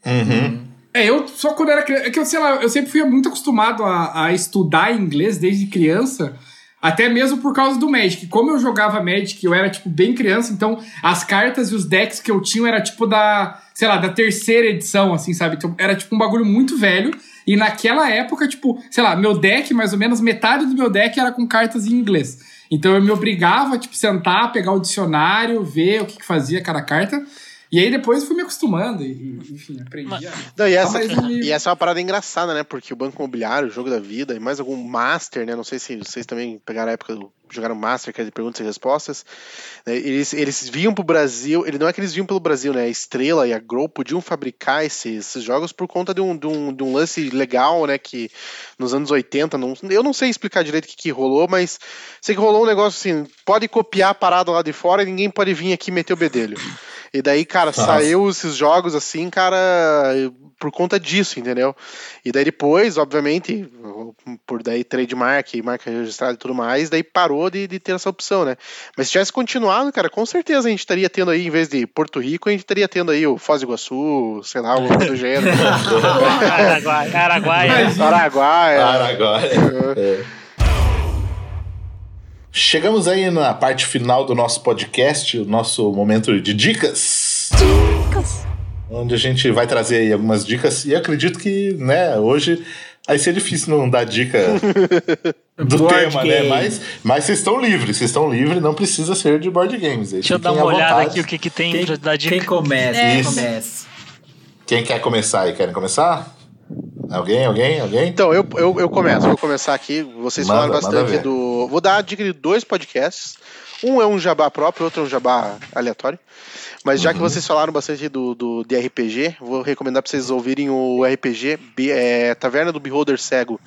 Uhum. É, eu só quando era criança. É que eu sei lá, eu sempre fui muito acostumado a, a estudar inglês desde criança. Até mesmo por causa do Magic. Como eu jogava Magic, eu era, tipo, bem criança, então as cartas e os decks que eu tinha era, tipo, da, sei lá, da terceira edição, assim, sabe? Então era, tipo, um bagulho muito velho. E naquela época, tipo, sei lá, meu deck, mais ou menos, metade do meu deck era com cartas em inglês. Então eu me obrigava, tipo, sentar, pegar o dicionário, ver o que, que fazia cada carta. E aí depois eu fui me acostumando e, e, enfim, aprendi. a- Não, e, essa, Ah, me- e essa é uma parada engraçada, né? Porque o Banco Imobiliário, o Jogo da Vida e mais algum Master, né? Não sei se vocês também pegaram a época do. Jogaram Master, que é de perguntas e respostas. né, Eles, eles vinham pro Brasil. Ele não é que eles vinham pelo Brasil, né? A Estrela e a Grow podiam fabricar esses, esses jogos por conta de um, de, um, de um lance legal, né? Que nos anos 80, não, eu não sei explicar direito o que, que rolou, mas sei que rolou um negócio assim: pode copiar a parada lá de fora e ninguém pode vir aqui meter o bedelho. E daí, cara, Nossa. saiu esses jogos assim, cara, por conta disso, entendeu? E daí depois, obviamente, por daí trademark, marca registrada e tudo mais, daí parou de, de ter essa opção, né? Mas se tivesse continuado, cara, com certeza a gente estaria tendo aí, em vez de Porto Rico, a gente estaria tendo aí o Foz do Iguaçu, sei lá, do gênero. Araguaia. Araguaia. Araguaia. Araguaia. É. Chegamos aí na parte final do nosso podcast, o nosso momento de dicas. Onde a gente vai trazer aí algumas dicas e acredito que, né, hoje vai ser difícil não dar dica do Board tema, né? game. Mas, mas vocês estão livres, vocês estão livres, não precisa ser de board games. aí Deixa eu dar uma olhada vontade. aqui o que, que tem Quem, pra dar dica. quem começa? É. Quem começa? Quem quer começar aí? Querem começar? Alguém, alguém, alguém? Então, eu, eu, eu começo, vou começar aqui. Vocês Manda, falaram bastante do. Vou dar a dica de dois podcasts. Um é um jabá próprio, outro é um jabá aleatório. Mas já que Uhum. vocês falaram bastante do, do, de RPG, vou recomendar pra vocês ouvirem o RPG é, Taverna do Beholder Cego.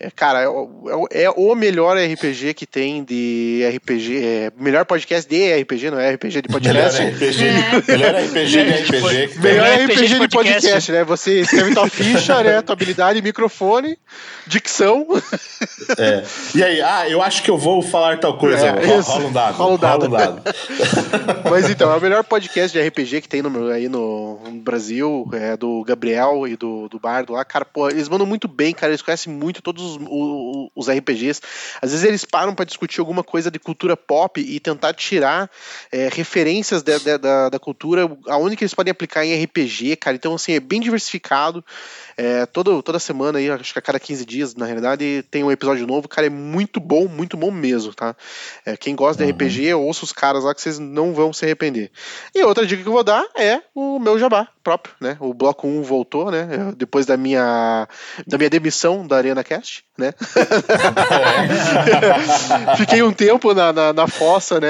É, cara, é, o- é o melhor RPG que tem de RPG. É, melhor podcast de RPG, não é RPG de Melhor podcast. RPG, melhor RPG de RPG. Melhor Melhor RPG, de podcast. podcast, né? Você escreve tua ficha, né? Tua habilidade, microfone, dicção. É. E aí, ah, eu acho que eu vou falar tal coisa. É, rola um dado. Rola um dado. dado. Mas então, é o melhor podcast de RPG que tem no, aí no, no Brasil, é do Gabriel e do, do Bardo lá. Cara, pô, eles mandam muito bem, cara. Eles conhecem muito todos os, o- os RPGs. Às vezes eles param pra discutir alguma coisa de cultura pop e tentar tirar é, referências de- de- da, da cultura, aonde que eles podem aplicar em RPG, cara. Então, assim, é bem diversificado. É, todo, toda semana aí, acho que a cada 15 dias, na realidade, tem um episódio novo. Cara, é muito bom, muito bom mesmo, tá? É, quem gosta de RPG, ouça os caras lá que vocês não vão se arrepender. E outra dica que eu vou dar é o meu jabá próprio, né? O bloco 1 voltou, né? Depois da minha, da minha demissão da Arena Cast, né? Fiquei um tempo na, na, na fossa, né?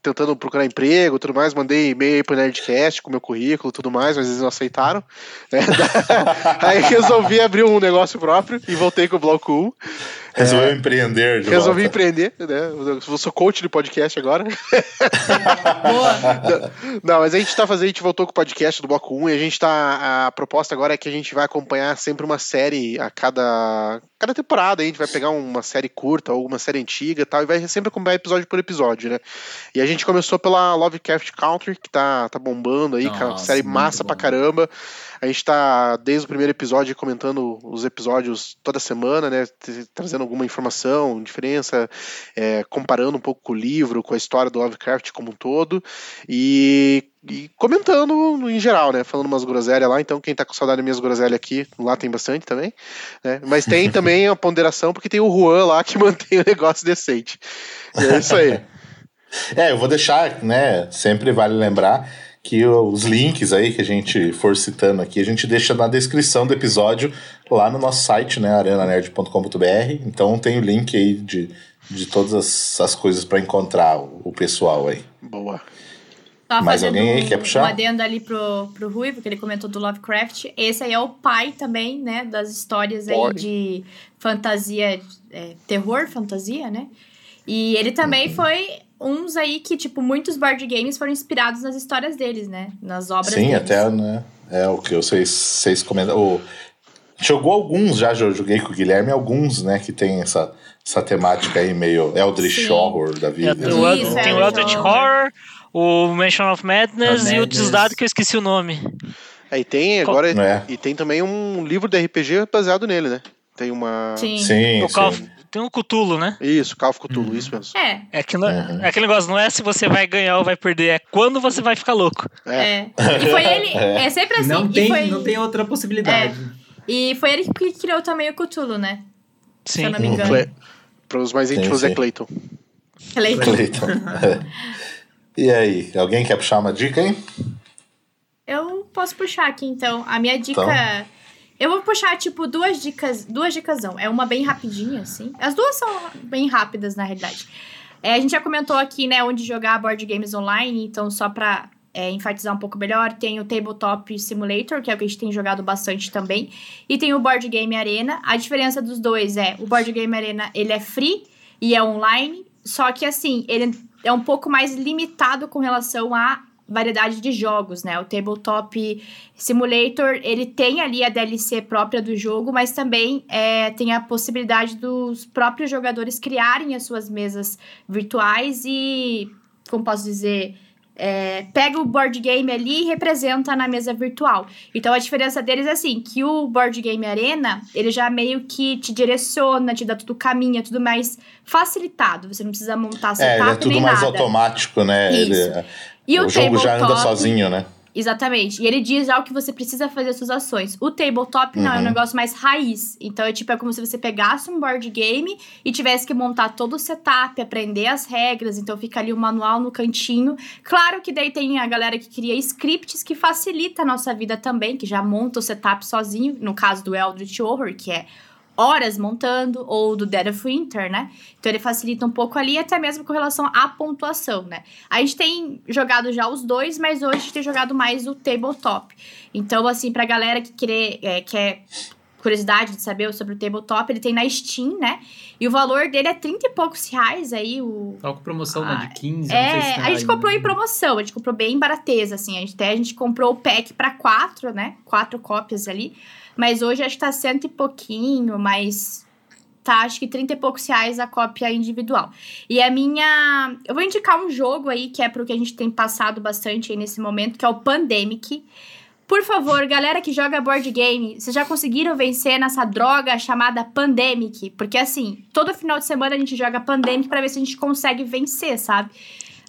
Tentando procurar emprego e tudo mais. Mandei e-mail pro Nerdcast com meu currículo tudo mais, mas eles não aceitaram. né? Aí resolvi abrir um negócio próprio e voltei com o bloco 1. Resolveu empreender de Resolvi volta. empreender, né? Eu sou coach de podcast agora. Boa. Não, mas a gente tá fazendo, a gente voltou com o podcast do Bloco 1 e a gente tá. A proposta agora é que a gente vai acompanhar sempre uma série a cada. Cada temporada, a gente vai pegar uma série curta ou uma série antiga e tal, e vai sempre acompanhar episódio por episódio, né? E a gente começou pela Lovecraft Country, que tá, tá bombando aí, cara, Nossa, série massa bom. pra caramba. A gente tá desde o primeiro episódio comentando os episódios toda semana, né? Trazendo alguma informação, diferença, é, comparando um pouco com o livro, com a história do Lovecraft como um todo. E, e comentando em geral, né? Falando umas groselhas lá. Então, quem tá com saudade das minhas groselhas aqui, lá tem bastante também. Né? Mas tem também a ponderação, porque tem o Juan lá que mantém o negócio decente. E é isso aí. É, eu vou deixar, né? Sempre vale lembrar que os links aí que a gente for citando aqui, a gente deixa na descrição do episódio lá no nosso site, né? arenanerd.com.br. Então tem o link aí de, de todas as, as coisas para encontrar o, pessoal aí. Boa. Tava Mais fazendo alguém aí quer um- puxar? Um adendo ali pro, pro Rui, porque ele comentou do Lovecraft. Esse aí é o pai também, né? Das histórias aí Boy. de fantasia, é, terror, fantasia, né? E ele também Uhum. foi uns aí que, tipo, muitos board games foram inspirados nas histórias deles, né? Nas obras Sim, deles. até, né? É o que vocês, vocês comentam. O, jogou alguns já, eu joguei com o Guilherme, alguns, né? Que tem essa, essa temática aí meio Eldritch Sim. Horror da É, vida. tem o, Isso, tem o é, Eldritch Horror. O Mansion of Madness e o. Desdado que eu esqueci o nome. Aí tem Qual- agora. É. E tem também um livro de RPG baseado nele, né? Tem uma. Sim. Sim, O Call of- sim. Tem o Cthulhu, né? Isso, Call of Cthulhu, isso mesmo. É, É, que não- Uhum. é aquele negócio, não é se você vai ganhar ou vai perder, é quando você vai ficar louco. é. E foi ele. É, sempre assim. não, e tem, foi, não tem outra possibilidade. E foi ele que criou também o Cthulhu, né? Se eu Sim. não me engano. Cle... Para os mais Sim, íntimos é sim. Clayton. Clayton. Cleiton. É. E aí, alguém quer puxar uma dica, hein? Eu posso puxar aqui, então. A minha dica. Então. Eu vou puxar, tipo, duas dicas. Duas dicas. É uma bem rapidinha, assim. As duas são bem rápidas, na realidade. É, a gente já comentou aqui, né, onde jogar board games online. Então, só pra é, enfatizar um pouco melhor, tem o Tabletop Simulator, que é o que a gente tem jogado bastante também. E tem o Board Game Arena. A diferença dos dois é, o Board Game Arena, ele é free e é online. Só que, assim, ele é um pouco mais limitado com relação à variedade de jogos, né? O Tabletop Simulator, ele tem ali a DLC própria do jogo, mas também é, tem a possibilidade dos próprios jogadores criarem as suas mesas virtuais e, como posso dizer, é, pega o board game ali e representa na mesa virtual. Então a diferença deles é assim, que o board game arena, ele já meio que te direciona, te dá tudo caminho, é tudo mais facilitado. Você não precisa montar É, setup ele é tudo mais nada. automático, né? Isso. Ele- E o, o, jogo já anda sozinho, né? Exatamente. E ele diz já o que você precisa fazer as suas ações. O tabletop não, é um Uhum. negócio mais raiz. Então é tipo, é como se você pegasse um board game e tivesse que montar todo o setup, aprender as regras. Então fica ali o manual no cantinho. Claro que daí tem a galera que cria scripts que facilita a nossa vida também, que já monta o setup sozinho. No caso do Eldritch Horror, que é horas montando, ou do Dead of Winter, né? Então ele facilita um pouco ali, até mesmo com relação à pontuação, né? A gente tem jogado já os dois, mas hoje a gente tem jogado mais o tabletop. Então, assim, pra galera que querer, é, quer curiosidade de saber sobre o tabletop, ele tem na Steam, né? E o valor dele é 30 e poucos reais aí, o, Tava com promoção Ah, na de 15, não sei se é, tá a gente comprou em promoção, a gente comprou bem barateza, assim. A gente, até a gente comprou o pack pra quatro, né? Quatro cópias ali. Mas hoje acho que tá cento e pouquinho, mas tá acho que 30 e poucos reais a cópia individual. E a minha. Eu vou indicar um jogo aí que é pro que a gente tem passado bastante aí nesse momento, que é o Pandemic. Por favor, galera que joga board game, vocês já conseguiram vencer nessa droga chamada Pandemic? Porque assim, todo final de semana a gente joga Pandemic pra ver se a gente consegue vencer, sabe?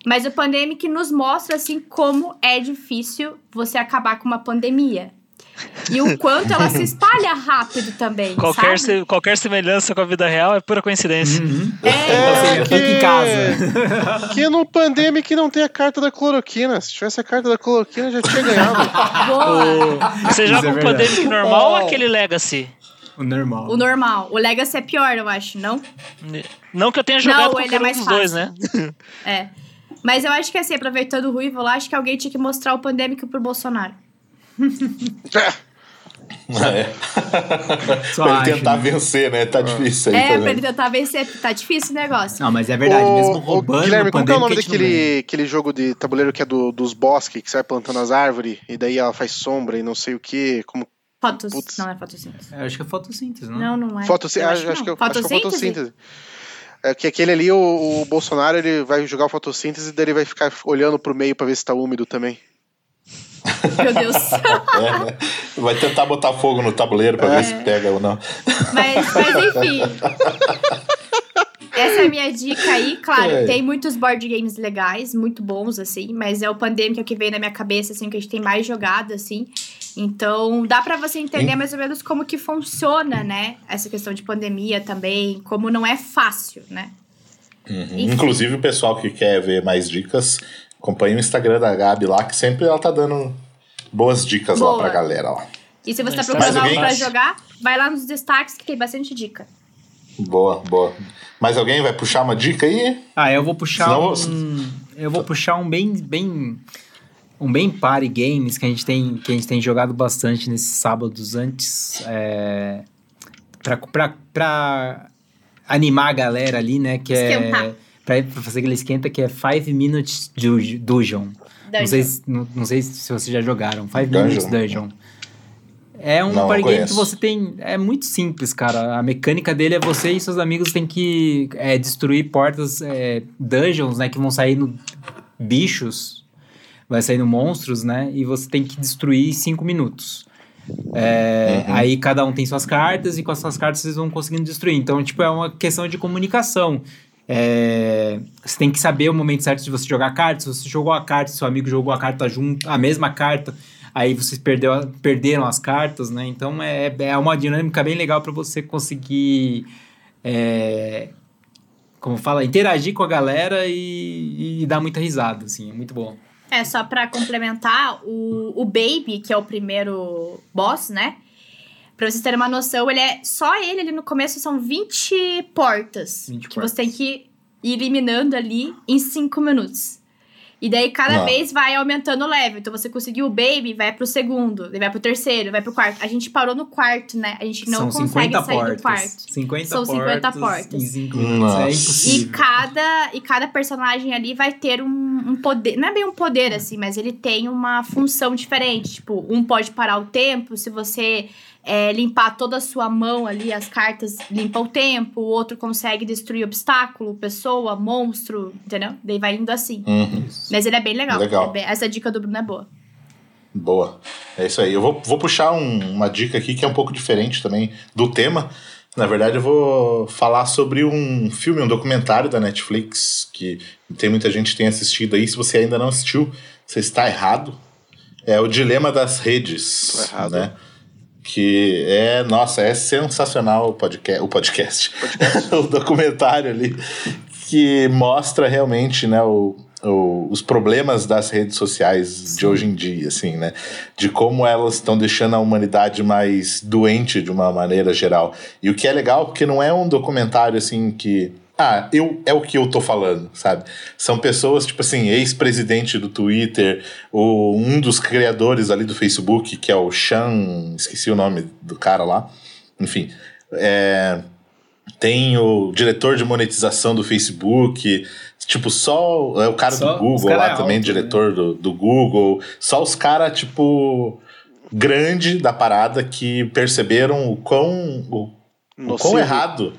Mas o Pandemic nos mostra assim como é difícil você acabar com uma pandemia. E o quanto ela se espalha rápido também, Qualquer, sabe? se- qualquer semelhança com a vida real é pura coincidência. Uhum. É, seja, que- em casa. Que no Pandemic não tem a carta da cloroquina. Se tivesse a carta da cloroquina, já tinha ganhado. boa. Você joga é um. Pandemic normal ou aquele Legacy? O normal. O normal. O Legacy é pior, eu acho, não? Não que eu tenha jogado Não, ele qualquer é um mais dois, né? É. Mas eu acho que assim, aproveitando o Ruivo lá, acho que alguém tinha que mostrar o Pandemic pro Bolsonaro. É. Só pra ele acho, tentar né? vencer, né? Tá difícil aí É, também. pra ele tentar vencer. Tá difícil o negócio. Não, mas é verdade, Ô, mesmo roubando Guilherme, como que é o nome daquele aquele jogo de tabuleiro que é do, dos bosques, que você vai plantando as árvores e daí ela faz sombra e não sei o que? Como... Fotos. Putz. Não é fotossíntese. Eu acho que é fotossíntese, não? Não, não é. Fotossí- Eu acho, acho que, não. eu- acho que é Fotossíntese? fotossíntese. É que aquele ali, o, o Bolsonaro, ele vai jogar o fotossíntese e daí ele vai ficar olhando pro meio pra ver se tá úmido também. Meu Deus. É, né? Vai tentar botar fogo no tabuleiro pra ver se pega ou não. Mas, mas enfim. Essa é a minha dica aí. Claro, É. tem muitos board games legais, muito bons, assim, mas é o Pandemic que veio na minha cabeça, assim, que a gente tem mais jogado, assim. Então, dá pra você entender mais ou menos como que funciona, né? Essa questão de pandemia também, como não é fácil, né? Enfim. Inclusive, o pessoal que quer ver mais dicas, acompanha o Instagram da Gabi lá, que sempre ela tá dando boas dicas lá Boa. pra galera lá. E se você tá procurando algo alguém- pra jogar, vai lá nos destaques que tem bastante dica. Boa, boa. Mais alguém vai puxar uma dica aí? Ah, eu vou puxar Senão um. Eu vou puxar um bem, bem. Um bem party games que a gente tem, que a gente tem jogado bastante nesses sábados antes. É, pra, pra, pra animar a galera ali, né? Que Esquentar. é. Pra, pra fazer aquele esquenta que é Five Minutes Du- Dungeon. Não sei, se- não, não sei se vocês já jogaram. Five Dungeon. Minutes Dungeon. É um Não, party game que você tem. É muito simples, cara. A mecânica dele é você e seus amigos têm que é, destruir portas, é, dungeons, né? Que vão sair no bichos, vai sair no monstros, né? E você tem que destruir em cinco minutos. É, Uhum. Aí cada um tem suas cartas e com as suas cartas vocês vão conseguindo destruir. Então, tipo, é uma questão de comunicação. É, você tem que saber o momento certo de você jogar a carta. Se você jogou a carta, seu amigo jogou a carta junto, a mesma carta, aí vocês perdeu, perderam as cartas, né? Então é, é uma dinâmica bem legal para você conseguir, é, como fala, interagir com a galera e, e dar muita risada, assim, é muito bom. É, só pra complementar, o, o Baby, que é o primeiro boss, né? Pra vocês terem uma noção, ele é. Só ele ali no começo são 20 portas 20 que portas. você tem que ir eliminando ali em 5 minutos. E daí cada Ah. vez vai aumentando o level. Então você conseguiu o Baby, vai pro segundo, vai pro terceiro, vai pro quarto. A gente parou no quarto, né? A gente não São consegue 50 sair portas. do quarto. 50 São 50 portas. Em cinco minutos. Nossa. É E impossível. cada, e cada personagem ali vai ter um, um poder. Não é bem um poder, assim, mas ele tem uma função diferente. Tipo, um pode parar o tempo. Se você é, limpar toda a sua mão ali, as cartas limpa o tempo. O outro consegue destruir obstáculo, pessoa, monstro, entendeu? Daí vai indo assim. Uhum. Mas ele é bem legal. Legal. É bem- essa dica do Bruno é boa. Boa. É isso aí. Eu vou, vou puxar um- uma dica aqui que é um pouco diferente também do tema. Na verdade, eu vou falar sobre um filme, um documentário da Netflix, que tem muita gente que tem assistido aí. Se você ainda não assistiu, você está errado. É o Dilema das Redes. Tô errado. Né? Que é, nossa, é sensacional o podcast, o podcast, o documentário ali, que mostra realmente, né, o, o- os problemas das redes sociais de hoje em dia, assim, né, de como elas estão deixando a humanidade mais doente de uma maneira geral. E o que é legal, porque não é um documentário, assim, que ah, eu, é o que eu tô falando, sabe? São pessoas, tipo assim, ex-presidente do Twitter, o, um dos criadores ali do Facebook, que é o Sean, esqueci o nome do cara lá, enfim, é, tem o diretor de monetização do Facebook, tipo, só é o cara Só do Google cara lá é também, alto, diretor do, do Google, só os caras, tipo, grande da parada que perceberam o quão, o, o quão errado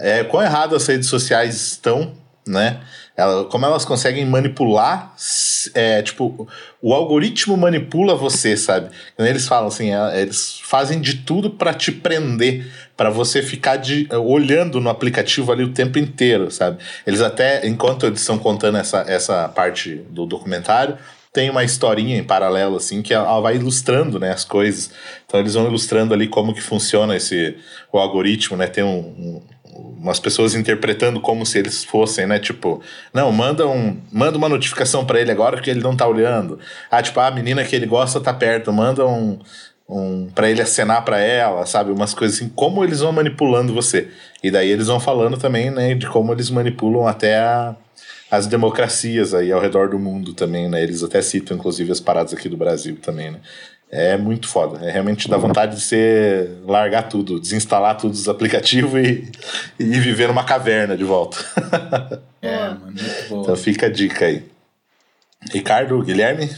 é, quão errado as redes sociais estão, né? Ela- como elas conseguem manipular, é, tipo, o algoritmo manipula você, sabe? Eles falam assim, é, eles fazem de tudo para te prender, para você ficar de, olhando no aplicativo ali o tempo inteiro, sabe? Eles até, enquanto eles estão contando essa, essa parte do documentário, tem uma historinha em paralelo, assim, que ela vai ilustrando, né, as coisas. Então eles vão ilustrando ali como que funciona esse, o algoritmo, né? Tem um, um- umas pessoas interpretando como se eles fossem, né? Tipo, não, manda, um, manda uma notificação para ele agora que ele não tá olhando. Ah, tipo, a menina que ele gosta tá perto, manda um, um para ele acenar para ela, sabe? Umas coisas assim, como eles vão manipulando você. E daí eles vão falando também, né, de como eles manipulam até a, as democracias aí ao redor do mundo também, né? Eles até citam, inclusive, as paradas aqui do Brasil também, né? É muito foda. É realmente dá vontade de você largar tudo, desinstalar todos os aplicativos e, e viver numa caverna de volta. É, mano, muito boa. então fica a dica aí. Ricardo, Guilherme?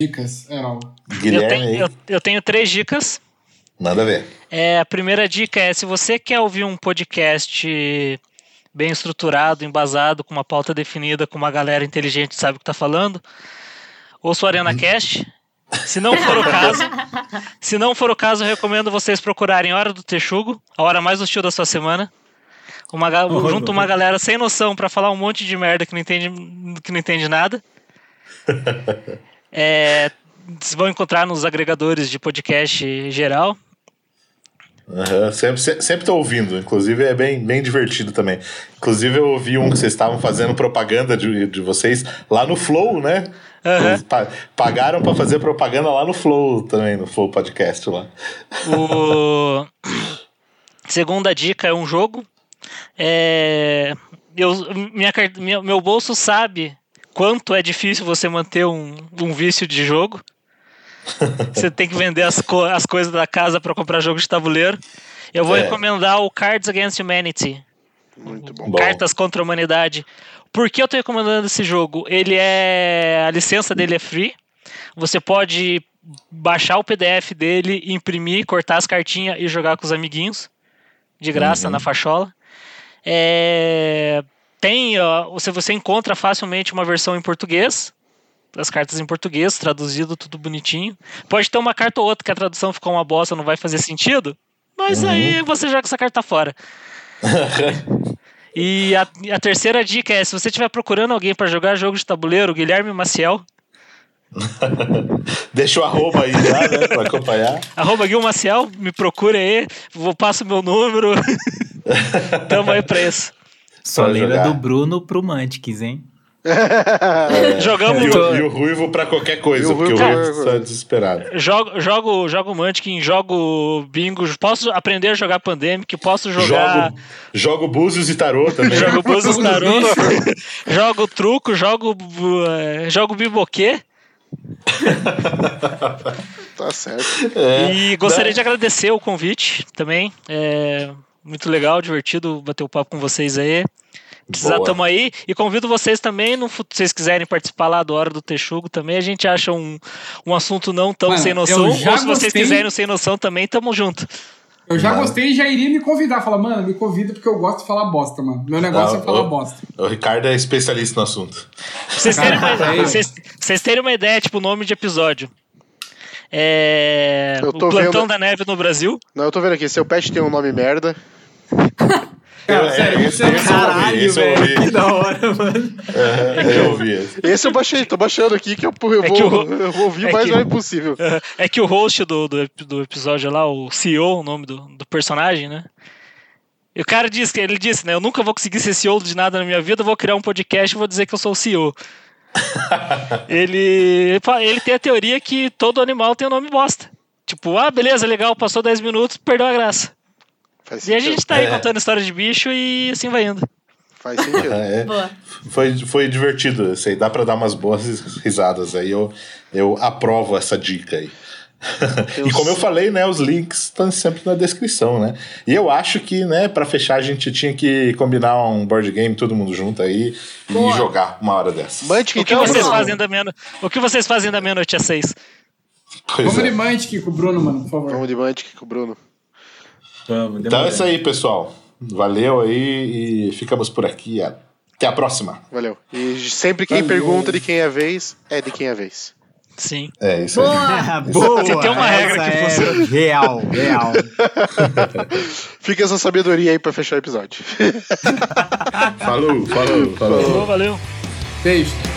Dicas. É, não. Eu Guilherme tenho, aí, eu, eu tenho três dicas. manda ver. É, a primeira dica é: se você quer ouvir um podcast bem estruturado, embasado, com uma pauta definida, com uma galera inteligente que sabe o que está falando, ouça o Arena Cast. Se não for o caso, se não for o caso, eu recomendo vocês procurarem Hora do Texugo, a hora mais hostil da sua semana. Uma, Oh, junto uma galera sem noção pra falar um monte de merda que não entende, que não entende nada. É, vocês vão encontrar nos agregadores de podcast geral. Aham, Sempre, se- sempre tô ouvindo, inclusive é bem, bem divertido também. Inclusive eu ouvi um que vocês estavam fazendo propaganda de, de vocês lá no Flow, né? Eles pa- pagaram pra fazer propaganda lá no Flow também, no Flow Podcast lá. O segunda dica é um jogo. É, eu, minha, minha- meu bolso sabe quanto é difícil você manter um, um vício de jogo. Você tem que vender as, co- as coisas da casa para comprar jogo de tabuleiro. Eu vou É. recomendar o Cards Against Humanity. Muito bom. Bom. Cartas contra a Humanidade. Por que eu tô recomendando esse jogo? Ele é. A licença dele é free. Você pode baixar o PDF dele, imprimir, cortar as cartinhas e jogar com os amiguinhos. De graça, na fachola. É, Tem. ó, você, você encontra facilmente uma versão em português. As cartas em português, traduzido, tudo bonitinho. Pode ter uma carta ou outra que a tradução ficou uma bosta, não vai fazer sentido. Mas aí você joga essa carta fora. E a, a terceira dica é: se você estiver procurando alguém para jogar jogo de tabuleiro, Guilherme Maciel, Deixa o arroba aí já, né? Pra acompanhar. arroba Gil Maciel, me procura aí, vou passo meu número. Tamo aí pra isso. Só lembra do Bruno pro Mantiques, hein? Jogamos. E o, e o Ruivo pra qualquer coisa, E o porque o Ruivo Ruivo pra- tá desesperado. Jogo, jogo, jogo Munchkin, jogo bingo, posso aprender a jogar Pandemic, posso jogar. Jogo, jogo Búzios e Tarô também. Jogo Búzios Jogo Tarô, jogo truco, jogo, uh, jogo biboquê. Tá certo. É, E gostaria né? de agradecer o convite também. É muito legal, divertido bater o papo com vocês aí. Tamo aí. E convido vocês também, no, se vocês quiserem participar lá do Hora do Texugo também. A gente acha um, um assunto não tão Mano, sem noção. Ou se já vocês gostei- quiserem sem noção também, tamo junto. Eu já Mano. gostei e já iria me convidar. Falar, mano, me convida porque eu gosto de falar bosta, mano. Meu negócio Não, é falar eu- bosta. O Ricardo é especialista no assunto. Pra vocês terem uma, vocês, vocês terem uma ideia, tipo, o nome de episódio. É. Eu O Plantão vendo- da Neve no Brasil. Não, eu tô vendo aqui. Seu pet tem um nome merda. Cara, É, sério, esse- você- esse eu ouvi, esse eu ouvi. que da hora, mano. É, eu ouvi esse. Esse eu baixei, tô baixando aqui que eu, eu, É vou, que o- eu vou ouvir, é mas que- não é impossível. É que o host do, do, do episódio lá, o CEO, o nome do, do personagem, né? E o cara disse, que ele disse, né? Eu nunca vou conseguir ser CEO de nada na minha vida, eu vou criar um podcast e vou dizer que eu sou o CEO. ele, ele tem a teoria que todo animal tem um nome bosta. Tipo, ah, beleza, legal, passou 10 minutos, perdeu a graça. Faz E a gente tá aí É. contando história de bicho e assim vai indo. Faz sentido. É, Boa. foi, foi divertido. Isso aí dá pra dar umas boas ris- risadas aí. Eu, eu aprovo essa dica aí. e como eu falei, né, os links estão sempre na descrição, né? E eu acho que, né, para fechar a gente tinha que combinar um board game todo mundo junto aí Boa. e jogar uma hora dessas. Mantic, O que então, vocês fazem da meia O que vocês fazem da meia-noite às seis? Pois Vamos é. de Mantic com o Bruno, mano, por favor. Vamos de Mantic com o Bruno. Vamos, Então é isso aí, pessoal. Valeu aí e ficamos por aqui. Até a próxima. Valeu. E sempre quem Valeu. pergunta de quem é a vez, é de quem é a vez. Sim. É isso aí. Boa! Boa! Você tem uma regra essa que é funciona. Real, real. Fica essa sabedoria aí pra fechar o episódio. Falou, falou, falou. Falou, valeu. Beijo.